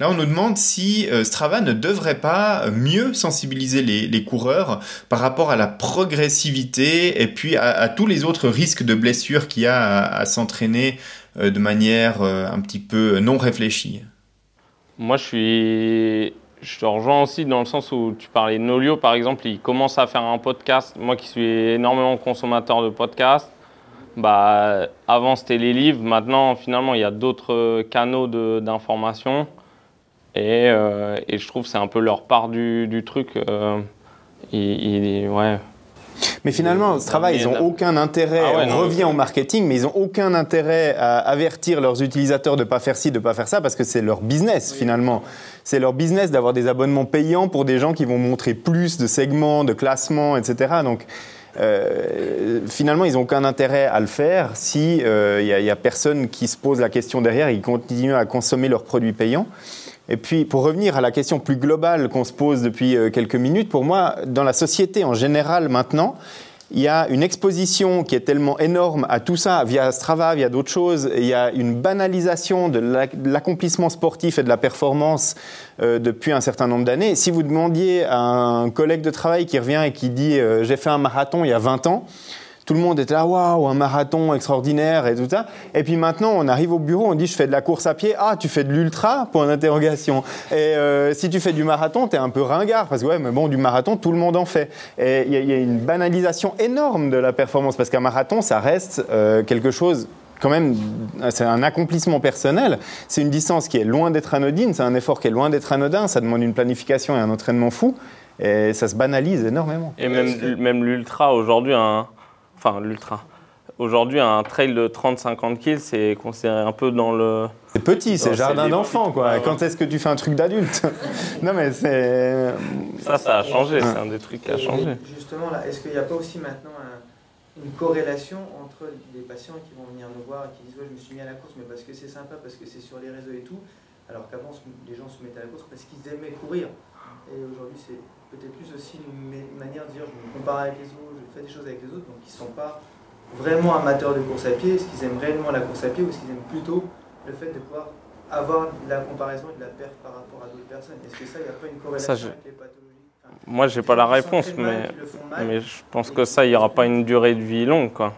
Là, on nous demande si euh, Strava ne devrait pas mieux sensibiliser les, coureurs par rapport à la progressivité et puis à, tous les autres risques de blessures qu'il y a à, s'entraîner euh, de manière euh, un petit peu non réfléchie. Moi, je suis. Je te rejoins aussi dans le sens où tu parlais Nolio, par exemple, il commence à faire un podcast. Moi qui suis énormément consommateur de podcasts, bah, avant c'était les livres, maintenant finalement il y a d'autres canaux d'information. Et, euh, et, je trouve que c'est un peu leur part du, du truc. Euh, il, ouais, mais finalement, ce travail, ils n'ont aucun intérêt, ah on revient au marketing, mais ils n'ont aucun intérêt à avertir leurs utilisateurs de ne pas faire ci, de ne pas faire ça, parce que c'est leur business finalement. C'est leur business d'avoir des abonnements payants pour des gens qui vont montrer plus de segments, de classements, etc. Donc, euh, finalement, ils n'ont aucun intérêt à le faire si il euh, n'y a, a, personne qui se pose la question derrière et qui continue à consommer leurs produits payants. Et puis, pour revenir à la question plus globale qu'on se pose depuis euh, quelques minutes, pour moi, dans la société en général maintenant, il y a une exposition qui est tellement énorme à tout ça, via Strava, via d'autres choses. Il y a une banalisation de l'accomplissement sportif et de la performance euh, depuis un certain nombre d'années. Si vous demandiez à un collègue de travail qui revient et qui dit euh, J'ai fait un marathon il y a 20 ans », tout le monde était là, waouh, un marathon extraordinaire et tout ça. Et puis maintenant, on arrive au bureau, on dit, je fais de la course à pied. Ah, tu fais de l'ultra? Point d'interrogation. Et euh, si tu fais du marathon, tu es un peu ringard, parce que ouais, mais bon, du marathon, tout le monde en fait. Et il y, a une banalisation énorme de la performance, parce qu'un marathon, ça reste euh, quelque chose quand même, c'est un accomplissement personnel. C'est une distance qui est loin d'être anodine, c'est un effort qui est loin d'être anodin, ça demande une planification et un entraînement fou, et ça se banalise énormément. Et même, même l'ultra aujourd'hui, un, enfin l'ultra. Aujourd'hui, un trail de 30-50 kills, c'est considéré un peu dans le. C'est petit, c'est jardin d'enfant, quoi. Quand est-ce que tu fais un truc d'adulte [LAUGHS] Non, mais c'est. Ça, ça a changé, c'est un des trucs qui a changé. Justement, là, est-ce qu'il n'y a pas aussi maintenant une corrélation entre les patients qui vont venir nous voir et qui disent ouais, Je me suis mis à la course, mais parce que c'est sympa, parce que c'est sur les réseaux et tout, alors qu'avant, les gens se mettaient à la course parce qu'ils aimaient courir. Et aujourd'hui, c'est peut-être plus aussi une manière de dire je me compare avec les autres, je fais des choses avec les autres, donc ils ne sont pas vraiment amateurs de course à pied, est-ce qu'ils aiment réellement la course à pied ou est-ce qu'ils aiment plutôt le fait de pouvoir avoir la comparaison et de la perte par rapport à d'autres personnes? Est-ce que ça, il n'y a pas une corrélation avec les pathologies? Moi, je n'ai pas la réponse, mais, mais je pense que ça, il n'y aura pas une durée de vie longue. Mm.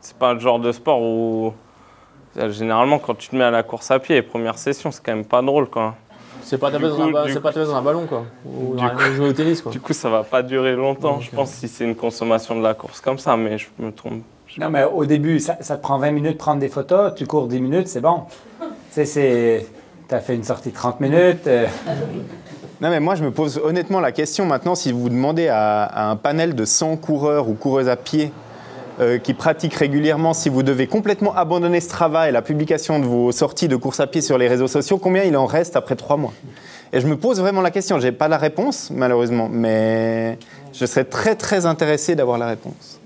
C'est pas le genre de sport où, généralement, quand tu te mets à la course à pied, les premières sessions, c'est quand même pas drôle. quoi. C'est pas taper dans, dans, un ballon, quoi. Ou jouer au tennis, quoi. Du coup, ça va pas durer longtemps, je pense, si c'est une consommation de la course comme ça, mais je me trompe. Non, mais au début, ça, te prend 20 minutes de prendre des photos, tu cours 10 minutes, c'est bon. tu sais, tu as fait une sortie de 30 minutes. Euh. Non, mais moi, je me pose honnêtement la question maintenant, si vous demandez à, un panel de 100 coureurs ou coureuses à pied euh, qui pratiquent régulièrement, si vous devez complètement abandonner ce travail, la publication de vos sorties de course à pied sur les réseaux sociaux, combien il en reste après trois mois? Et je me pose vraiment la question. Je n'ai pas la réponse, malheureusement, mais je serais très, très intéressé d'avoir la réponse.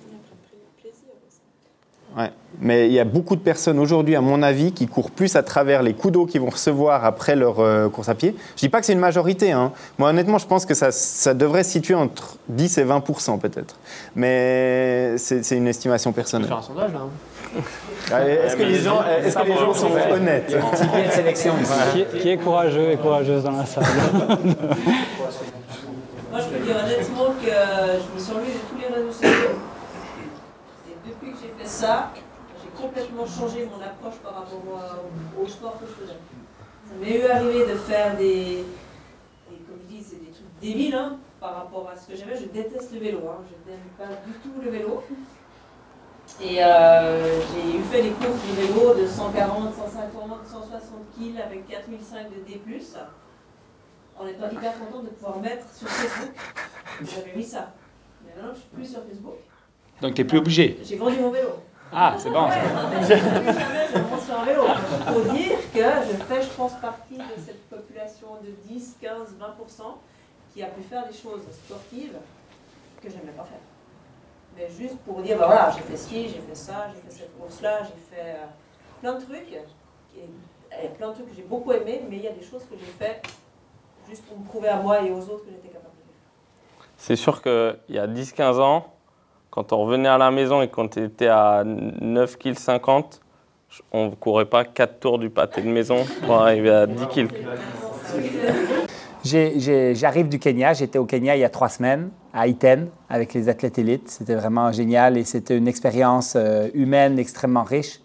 Ouais. Mais il y a beaucoup de personnes aujourd'hui, à mon avis, qui courent plus à travers les coups d'eau qu'ils vont recevoir après leur euh, course à pied. Je dis pas que c'est une majorité. Hein. Moi, honnêtement, je pense que ça, ça, devrait se situer entre 10 et 20% peut-être. Mais c'est une estimation personnelle. faire un sondage là. Hein. Est-ce que, les gens, est que les gens sont honnêtes? Il y a une sélection ici. Qui, est courageux et courageuse dans la salle Moi, je peux dire honnêtement que je me suis enlevée de tous les réseaux sociaux. Que j'ai ça, complètement changé mon approche par rapport au, sport que je faisais. Ça m'est eu arrivé de faire des, comme je dis, des trucs débiles hein, par rapport à ce que j'aimais. Je déteste le vélo, hein. je n'aime pas du tout le vélo. Et euh, j'ai eu fait des courses de vélo de 140, 150, 160 kg avec 4005 de D+, en étant hyper content de pouvoir mettre sur Facebook. J'avais mis ça. Mais maintenant, je suis plus sur Facebook. Donc, tu n'es plus obligé J'ai vendu mon vélo. Ah, c'est bon. je monte sur un vélo. Pour dire que je fais, je pense, partie de cette population de 10, 15, 20% qui a pu faire des choses sportives que je n'aimais pas faire. Mais juste pour dire, bah voilà, j'ai fait ski, j'ai fait ça, j'ai fait cette course-là, j'ai fait euh, plein de trucs. Et, plein de trucs que j'ai beaucoup aimé, mais il y a des choses que j'ai fait juste pour me prouver à moi et aux autres que j'étais capable de faire. C'est sûr qu'il y a 10-15 ans, quand on revenait à la maison et qu'on était à 9 kg 50, on ne courait pas 4 tours du pâté de maison pour arriver à 10 kg. J'arrive du Kenya, j'étais au Kenya il y a trois semaines, à Iten, avec les athlètes élites. C'était vraiment génial et c'était une expérience euh, humaine extrêmement riche.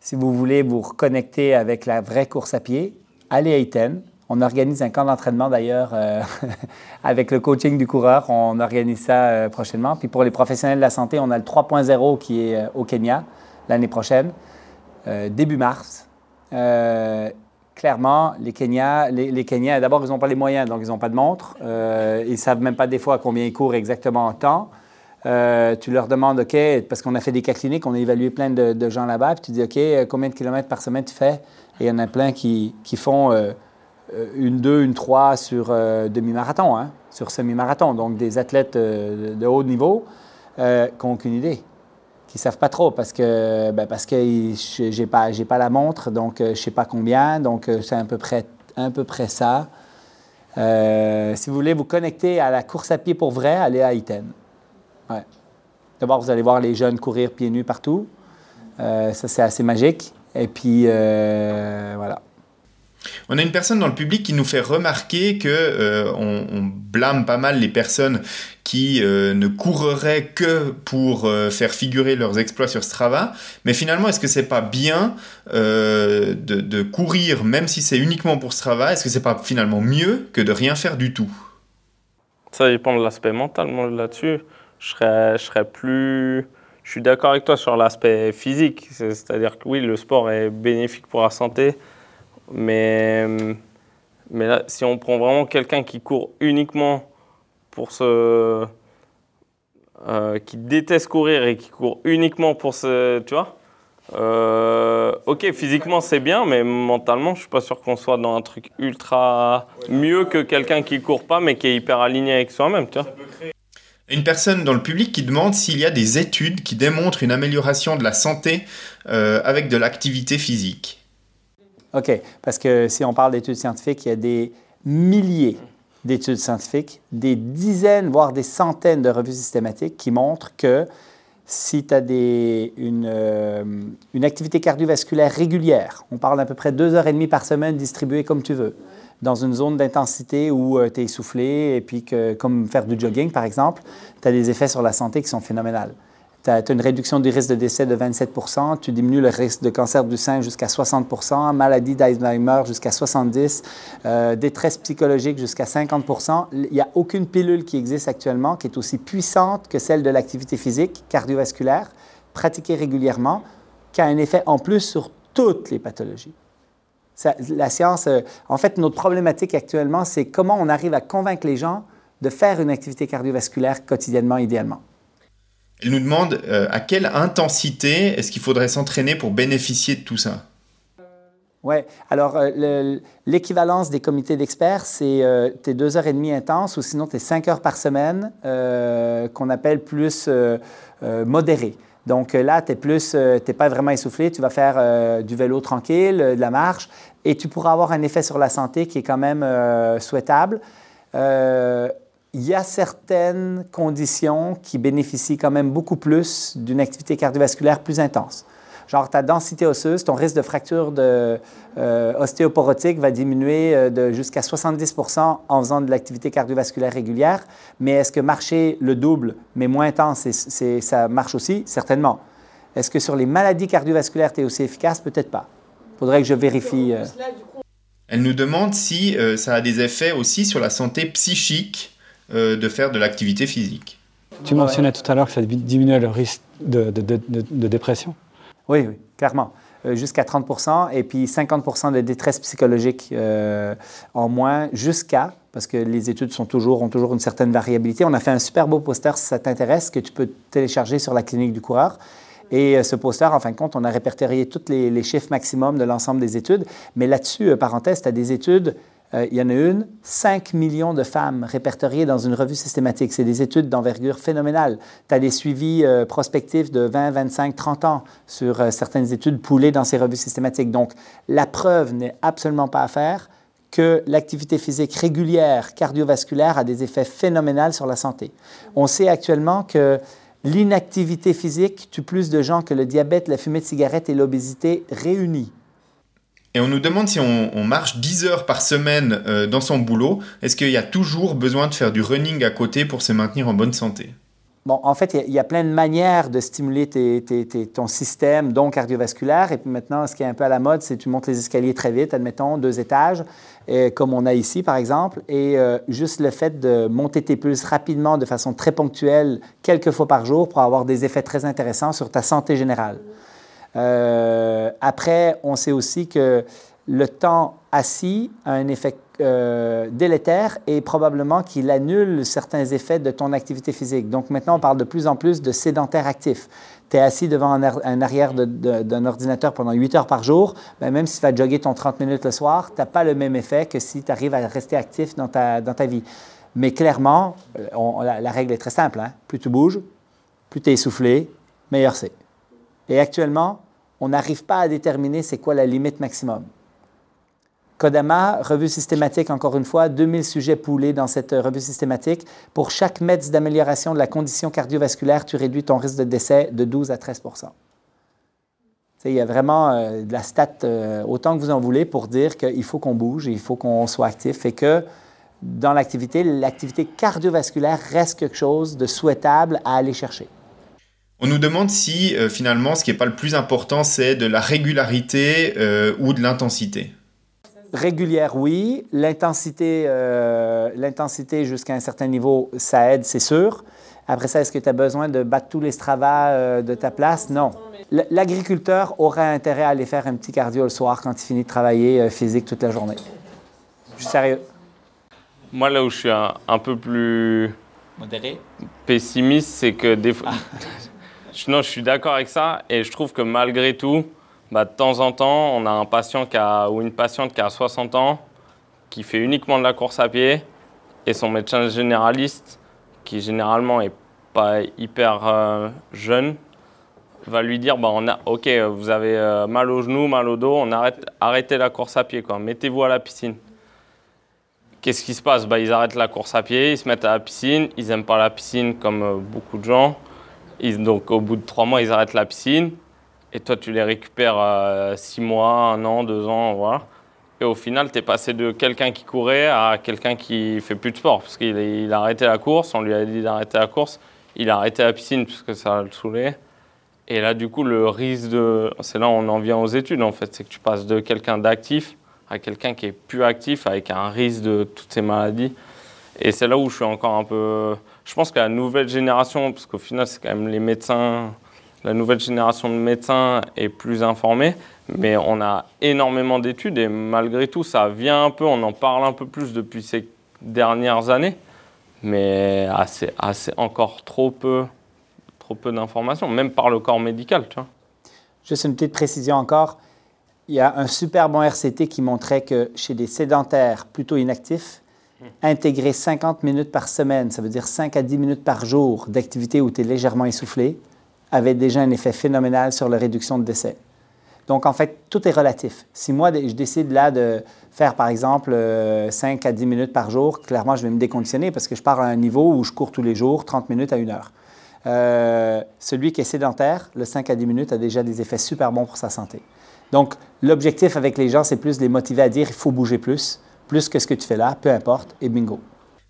Si vous voulez vous reconnecter avec la vraie course à pied, allez à Iten. On organise un camp d'entraînement d'ailleurs euh, [LAUGHS] avec le coaching du coureur. On organise ça euh, prochainement. Puis pour les professionnels de la santé, on a le 3.0 qui est euh, au Kenya l'année prochaine, début mars. clairement, les Kenyans, d'abord, ils n'ont pas les moyens, donc ils n'ont pas de montre. ils ne savent même pas des fois combien ils courent exactement en temps. tu leur demandes, OK, parce qu'on a fait des cas cliniques, on a évalué plein de, gens là-bas, puis tu dis, OK, combien de kilomètres par semaine tu fais? Et il y en a plein qui, font une 2, une 3 sur euh, demi-marathon, hein, sur semi-marathon. Donc des athlètes euh, de haut niveau qui n'ont aucune idée, qui ne savent pas trop parce que, ben, parce que je n'ai pas, la montre, donc je ne sais pas combien, donc c'est à peu près, un peu près ça. si vous voulez vous connecter à la course à pied pour vrai, allez à Iten. Ouais. D'abord, vous allez voir les jeunes courir pieds nus partout. ça, c'est assez magique. Et puis, voilà. On a une personne dans le public qui nous fait remarquer que euh, on, blâme pas mal les personnes qui euh, ne courraient que pour euh, faire figurer leurs exploits sur Strava. Mais finalement, est-ce que c'est pas bien de, courir, même si c'est uniquement pour Strava Est-ce que c'est pas finalement mieux que de rien faire du tout? Ça dépend de l'aspect mental. Moi, là-dessus, je serais, je serais plus. Je suis d'accord avec toi sur l'aspect physique. C'est-à-dire que oui, le sport est bénéfique pour la santé mais, mais là, si on prend vraiment quelqu'un qui court uniquement pour ce. Euh, qui déteste courir et qui court uniquement pour ce. Tu vois euh, ok, physiquement c'est bien, mais mentalement, je suis pas sûr qu'on soit dans un truc ultra mieux que quelqu'un qui court pas, mais qui est hyper aligné avec soi-même, tu vois. Une personne dans le public qui demande s'il y a des études qui démontrent une amélioration de la santé euh, avec de l'activité physique. OK, parce que si on parle d'études scientifiques, il y a des milliers d'études scientifiques, des dizaines, voire des centaines de revues systématiques qui montrent que si tu as euh, une, activité cardiovasculaire régulière, on parle d'à peu près deux heures et demie par semaine distribuée comme tu veux, dans une zone d'intensité où euh, tu es essoufflé, et puis que, comme faire du jogging par exemple, tu as des effets sur la santé qui sont phénoménales tu as, une réduction du risque de décès de 27 tu diminues le risque de cancer du sein jusqu'à 60 maladie d'Alzheimer jusqu'à 70 euh, détresse psychologique jusqu'à 50 Il n'y a aucune pilule qui existe actuellement qui est aussi puissante que celle de l'activité physique cardiovasculaire pratiqué régulièrement, qui a un effet en plus sur toutes les pathologies. la science, euh, en fait, notre problématique actuellement, c'est comment on arrive à convaincre les gens de faire une activité cardiovasculaire quotidiennement, idéalement. Il nous demande euh, à quelle intensité est-ce qu'il faudrait s'entraîner pour bénéficier de tout ça? Oui, alors euh, l'équivalence des comités d'experts, c'est euh, tes deux heures et demie intenses ou sinon tes cinq heures par semaine qu'on appelle plus modéré. Donc là, tu n'es pas vraiment essoufflé, tu vas faire du vélo tranquille, de la marche, et tu pourras avoir un effet sur la santé qui est quand même souhaitable il y a certaines conditions qui bénéficient quand même beaucoup plus d'une activité cardiovasculaire plus intense. Genre ta densité osseuse, ton risque de fracture de, euh, ostéoporotique va diminuer euh, de jusqu'à 70% en faisant de l'activité cardiovasculaire régulière. Mais est-ce que marcher le double, mais moins intense, ça marche aussi? Certainement. Est-ce que sur les maladies cardiovasculaires, tu es aussi efficace? Peut-être pas. Il faudrait que je vérifie. Euh. Elle nous demande si ça a des effets aussi sur la santé psychique euh, de faire de l'activité physique. Tu mentionnais tout à l'heure que ça diminuait le risque de, dépression. Oui, oui, clairement. Euh, jusqu'à 30% et puis 50% de détresse psychologique euh, en moins, jusqu'à, parce que les études sont toujours, ont toujours une certaine variabilité. On a fait un super beau poster, si ça t'intéresse, que tu peux télécharger sur la clinique du coureur. Et ce poster, en fin de compte, on a répertorié tous les, les chiffres maximum de l'ensemble des études. Mais là-dessus, parenthèse, tu as des études euh, il y en a une, 5 millions de femmes répertoriées dans une revue systématique. C'est des études d'envergure phénoménale. Tu as des suivis euh, prospectifs de 20, 25, 30 ans sur euh, certaines études poulées dans ces revues systématiques. Donc, la preuve n'est absolument pas à faire que l'activité physique régulière cardiovasculaire a des effets phénoménaux sur la santé. On sait actuellement que l'inactivité physique tue plus de gens que le diabète, la fumée de cigarette et l'obésité réunis. Et on nous demande si on, marche 10 heures par semaine euh, dans son boulot, est-ce qu'il y a toujours besoin de faire du running à côté pour se maintenir en bonne santé? Bon, en fait, il y, a plein de manières de stimuler ton système, donc cardiovasculaire. Et puis maintenant, ce qui est un peu à la mode, c'est que tu montes les escaliers très vite, admettons, deux étages, et, comme on a ici, par exemple. Et euh, juste le fait de monter tes pulses rapidement, de façon très ponctuelle, quelques fois par jour, pour avoir des effets très intéressants sur ta santé générale. Euh, après, on sait aussi que le temps assis a un effet euh, délétère et probablement qu'il annule certains effets de ton activité physique. Donc maintenant, on parle de plus en plus de sédentaire actif. Tu es assis devant un, arrière d'un ordinateur pendant 8 heures par jour, ben même si tu vas jogger ton 30 minutes le soir, tu n'as pas le même effet que si tu arrives à rester actif dans ta, dans ta vie. Mais clairement, euh, la, règle est très simple. Hein. Plus tu bouges, plus tu es essoufflé, meilleur c'est. Et actuellement, on n'arrive pas à déterminer c'est quoi la limite maximum. Kodama, revue systématique, encore une fois, 2000 sujets poulés dans cette revue systématique. Pour chaque mètre d'amélioration de la condition cardiovasculaire, tu réduis ton risque de décès de 12 à 13% Il y a vraiment euh, de la stat euh, autant que vous en voulez pour dire qu'il faut qu'on bouge, il faut qu'on soit actif et que dans l'activité, l'activité cardiovasculaire reste quelque chose de souhaitable à aller chercher. On nous demande si euh, finalement ce qui n'est pas le plus important, c'est de la régularité euh, ou de l'intensité. Régulière, oui. L'intensité, euh, l'intensité jusqu'à un certain niveau, ça aide, c'est sûr. Après ça, est-ce que tu as besoin de battre tous les stravas de ta place? Non. L'agriculteur aurait intérêt à aller faire un petit cardio le soir quand il finit de travailler physique toute la journée. Je suis sérieux. Moi, là où je suis un, peu plus Modéré. pessimiste, c'est que des fois. Ah. [LAUGHS] non, je suis d'accord avec ça. Et je trouve que malgré tout, bah, de temps en temps, on a un patient ou une patiente qui a 60 ans, qui fait uniquement de la course à pied et son médecin généraliste, qui généralement est pas hyper euh, jeune, va lui dire bah, Ok, vous avez euh, mal au genou, mal au dos, on arrête, arrêtez la course à pied, mettez-vous à la piscine. Qu'est-ce qui se passe? Bah, Ils arrêtent la course à pied, ils se mettent à la piscine, ils n'aiment pas la piscine comme euh, beaucoup de gens donc au bout de trois mois, ils arrêtent la piscine. Et toi, tu les récupères euh, six mois, un an, deux ans, voilà. Et au final, tu es passé de quelqu'un qui courait à quelqu'un qui fait plus de sport. Parce qu'il a arrêté la course, on lui a dit d'arrêter la course. Il a arrêté la piscine parce que ça le saoulait. Et là, du coup, le risque de. C'est là où on en vient aux études, en fait. C'est que tu passes de quelqu'un d'actif à quelqu'un qui est plus actif avec un risque de toutes ces maladies. Et c'est là où je suis encore un peu je pense que la nouvelle génération, parce qu'au final, c'est quand même les médecins, la nouvelle génération de médecins est plus informée, mais on a énormément d'études et malgré tout, ça vient un peu, on en parle un peu plus depuis ces dernières années, mais assez, assez encore trop peu, trop peu d'informations, même par le corps médical. Tu vois. Juste une petite précision encore. Il y a un super bon RCT qui montrait que chez des sédentaires plutôt inactifs, intégrer 50 minutes par semaine, ça veut dire 5 à 10 minutes par jour d'activité où tu es légèrement essoufflé, avait déjà un effet phénoménal sur la réduction de décès. Donc, en fait, tout est relatif. Si moi, je décide là de faire, par exemple, 5 euh, à 10 minutes par jour, clairement, je vais me déconditionner parce que je pars à un niveau où je cours tous les jours 30 minutes à une heure. Euh, celui qui est sédentaire, le 5 à 10 minutes a déjà des effets super bons pour sa santé. Donc, l'objectif avec les gens, c'est plus les motiver à dire il faut bouger plus, plus que ce que tu fais là, peu importe, et bingo.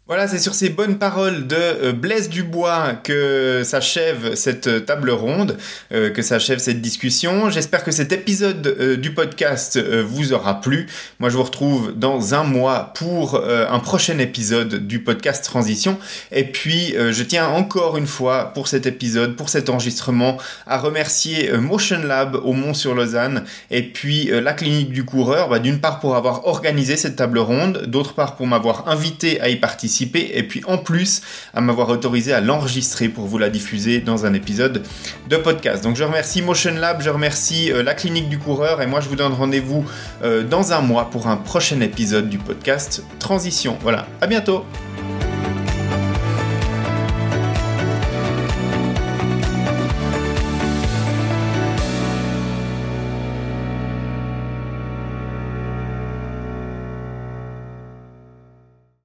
Voilà, c'est sur ces bonnes paroles de euh, Blaise Dubois que s'achève cette euh, table ronde, euh, que s'achève cette discussion. J'espère que cet épisode du podcast vous aura plu. Moi, je vous retrouve dans un mois pour un prochain épisode du podcast Transition. Et puis, je tiens encore une fois pour cet épisode, pour cet enregistrement, à remercier Motion Lab au Mont-sur-Lausanne et puis la clinique du coureur, bah, d'une part pour avoir organisé cette table ronde, d'autre part pour m'avoir invité à y participer et puis en plus à m'avoir autorisé à l'enregistrer pour vous la diffuser dans un épisode de podcast. Donc je remercie Motion Lab, je remercie euh, la clinique du coureur et moi je vous donne rendez-vous euh, dans un mois pour un prochain épisode du podcast Transition. Voilà, à bientôt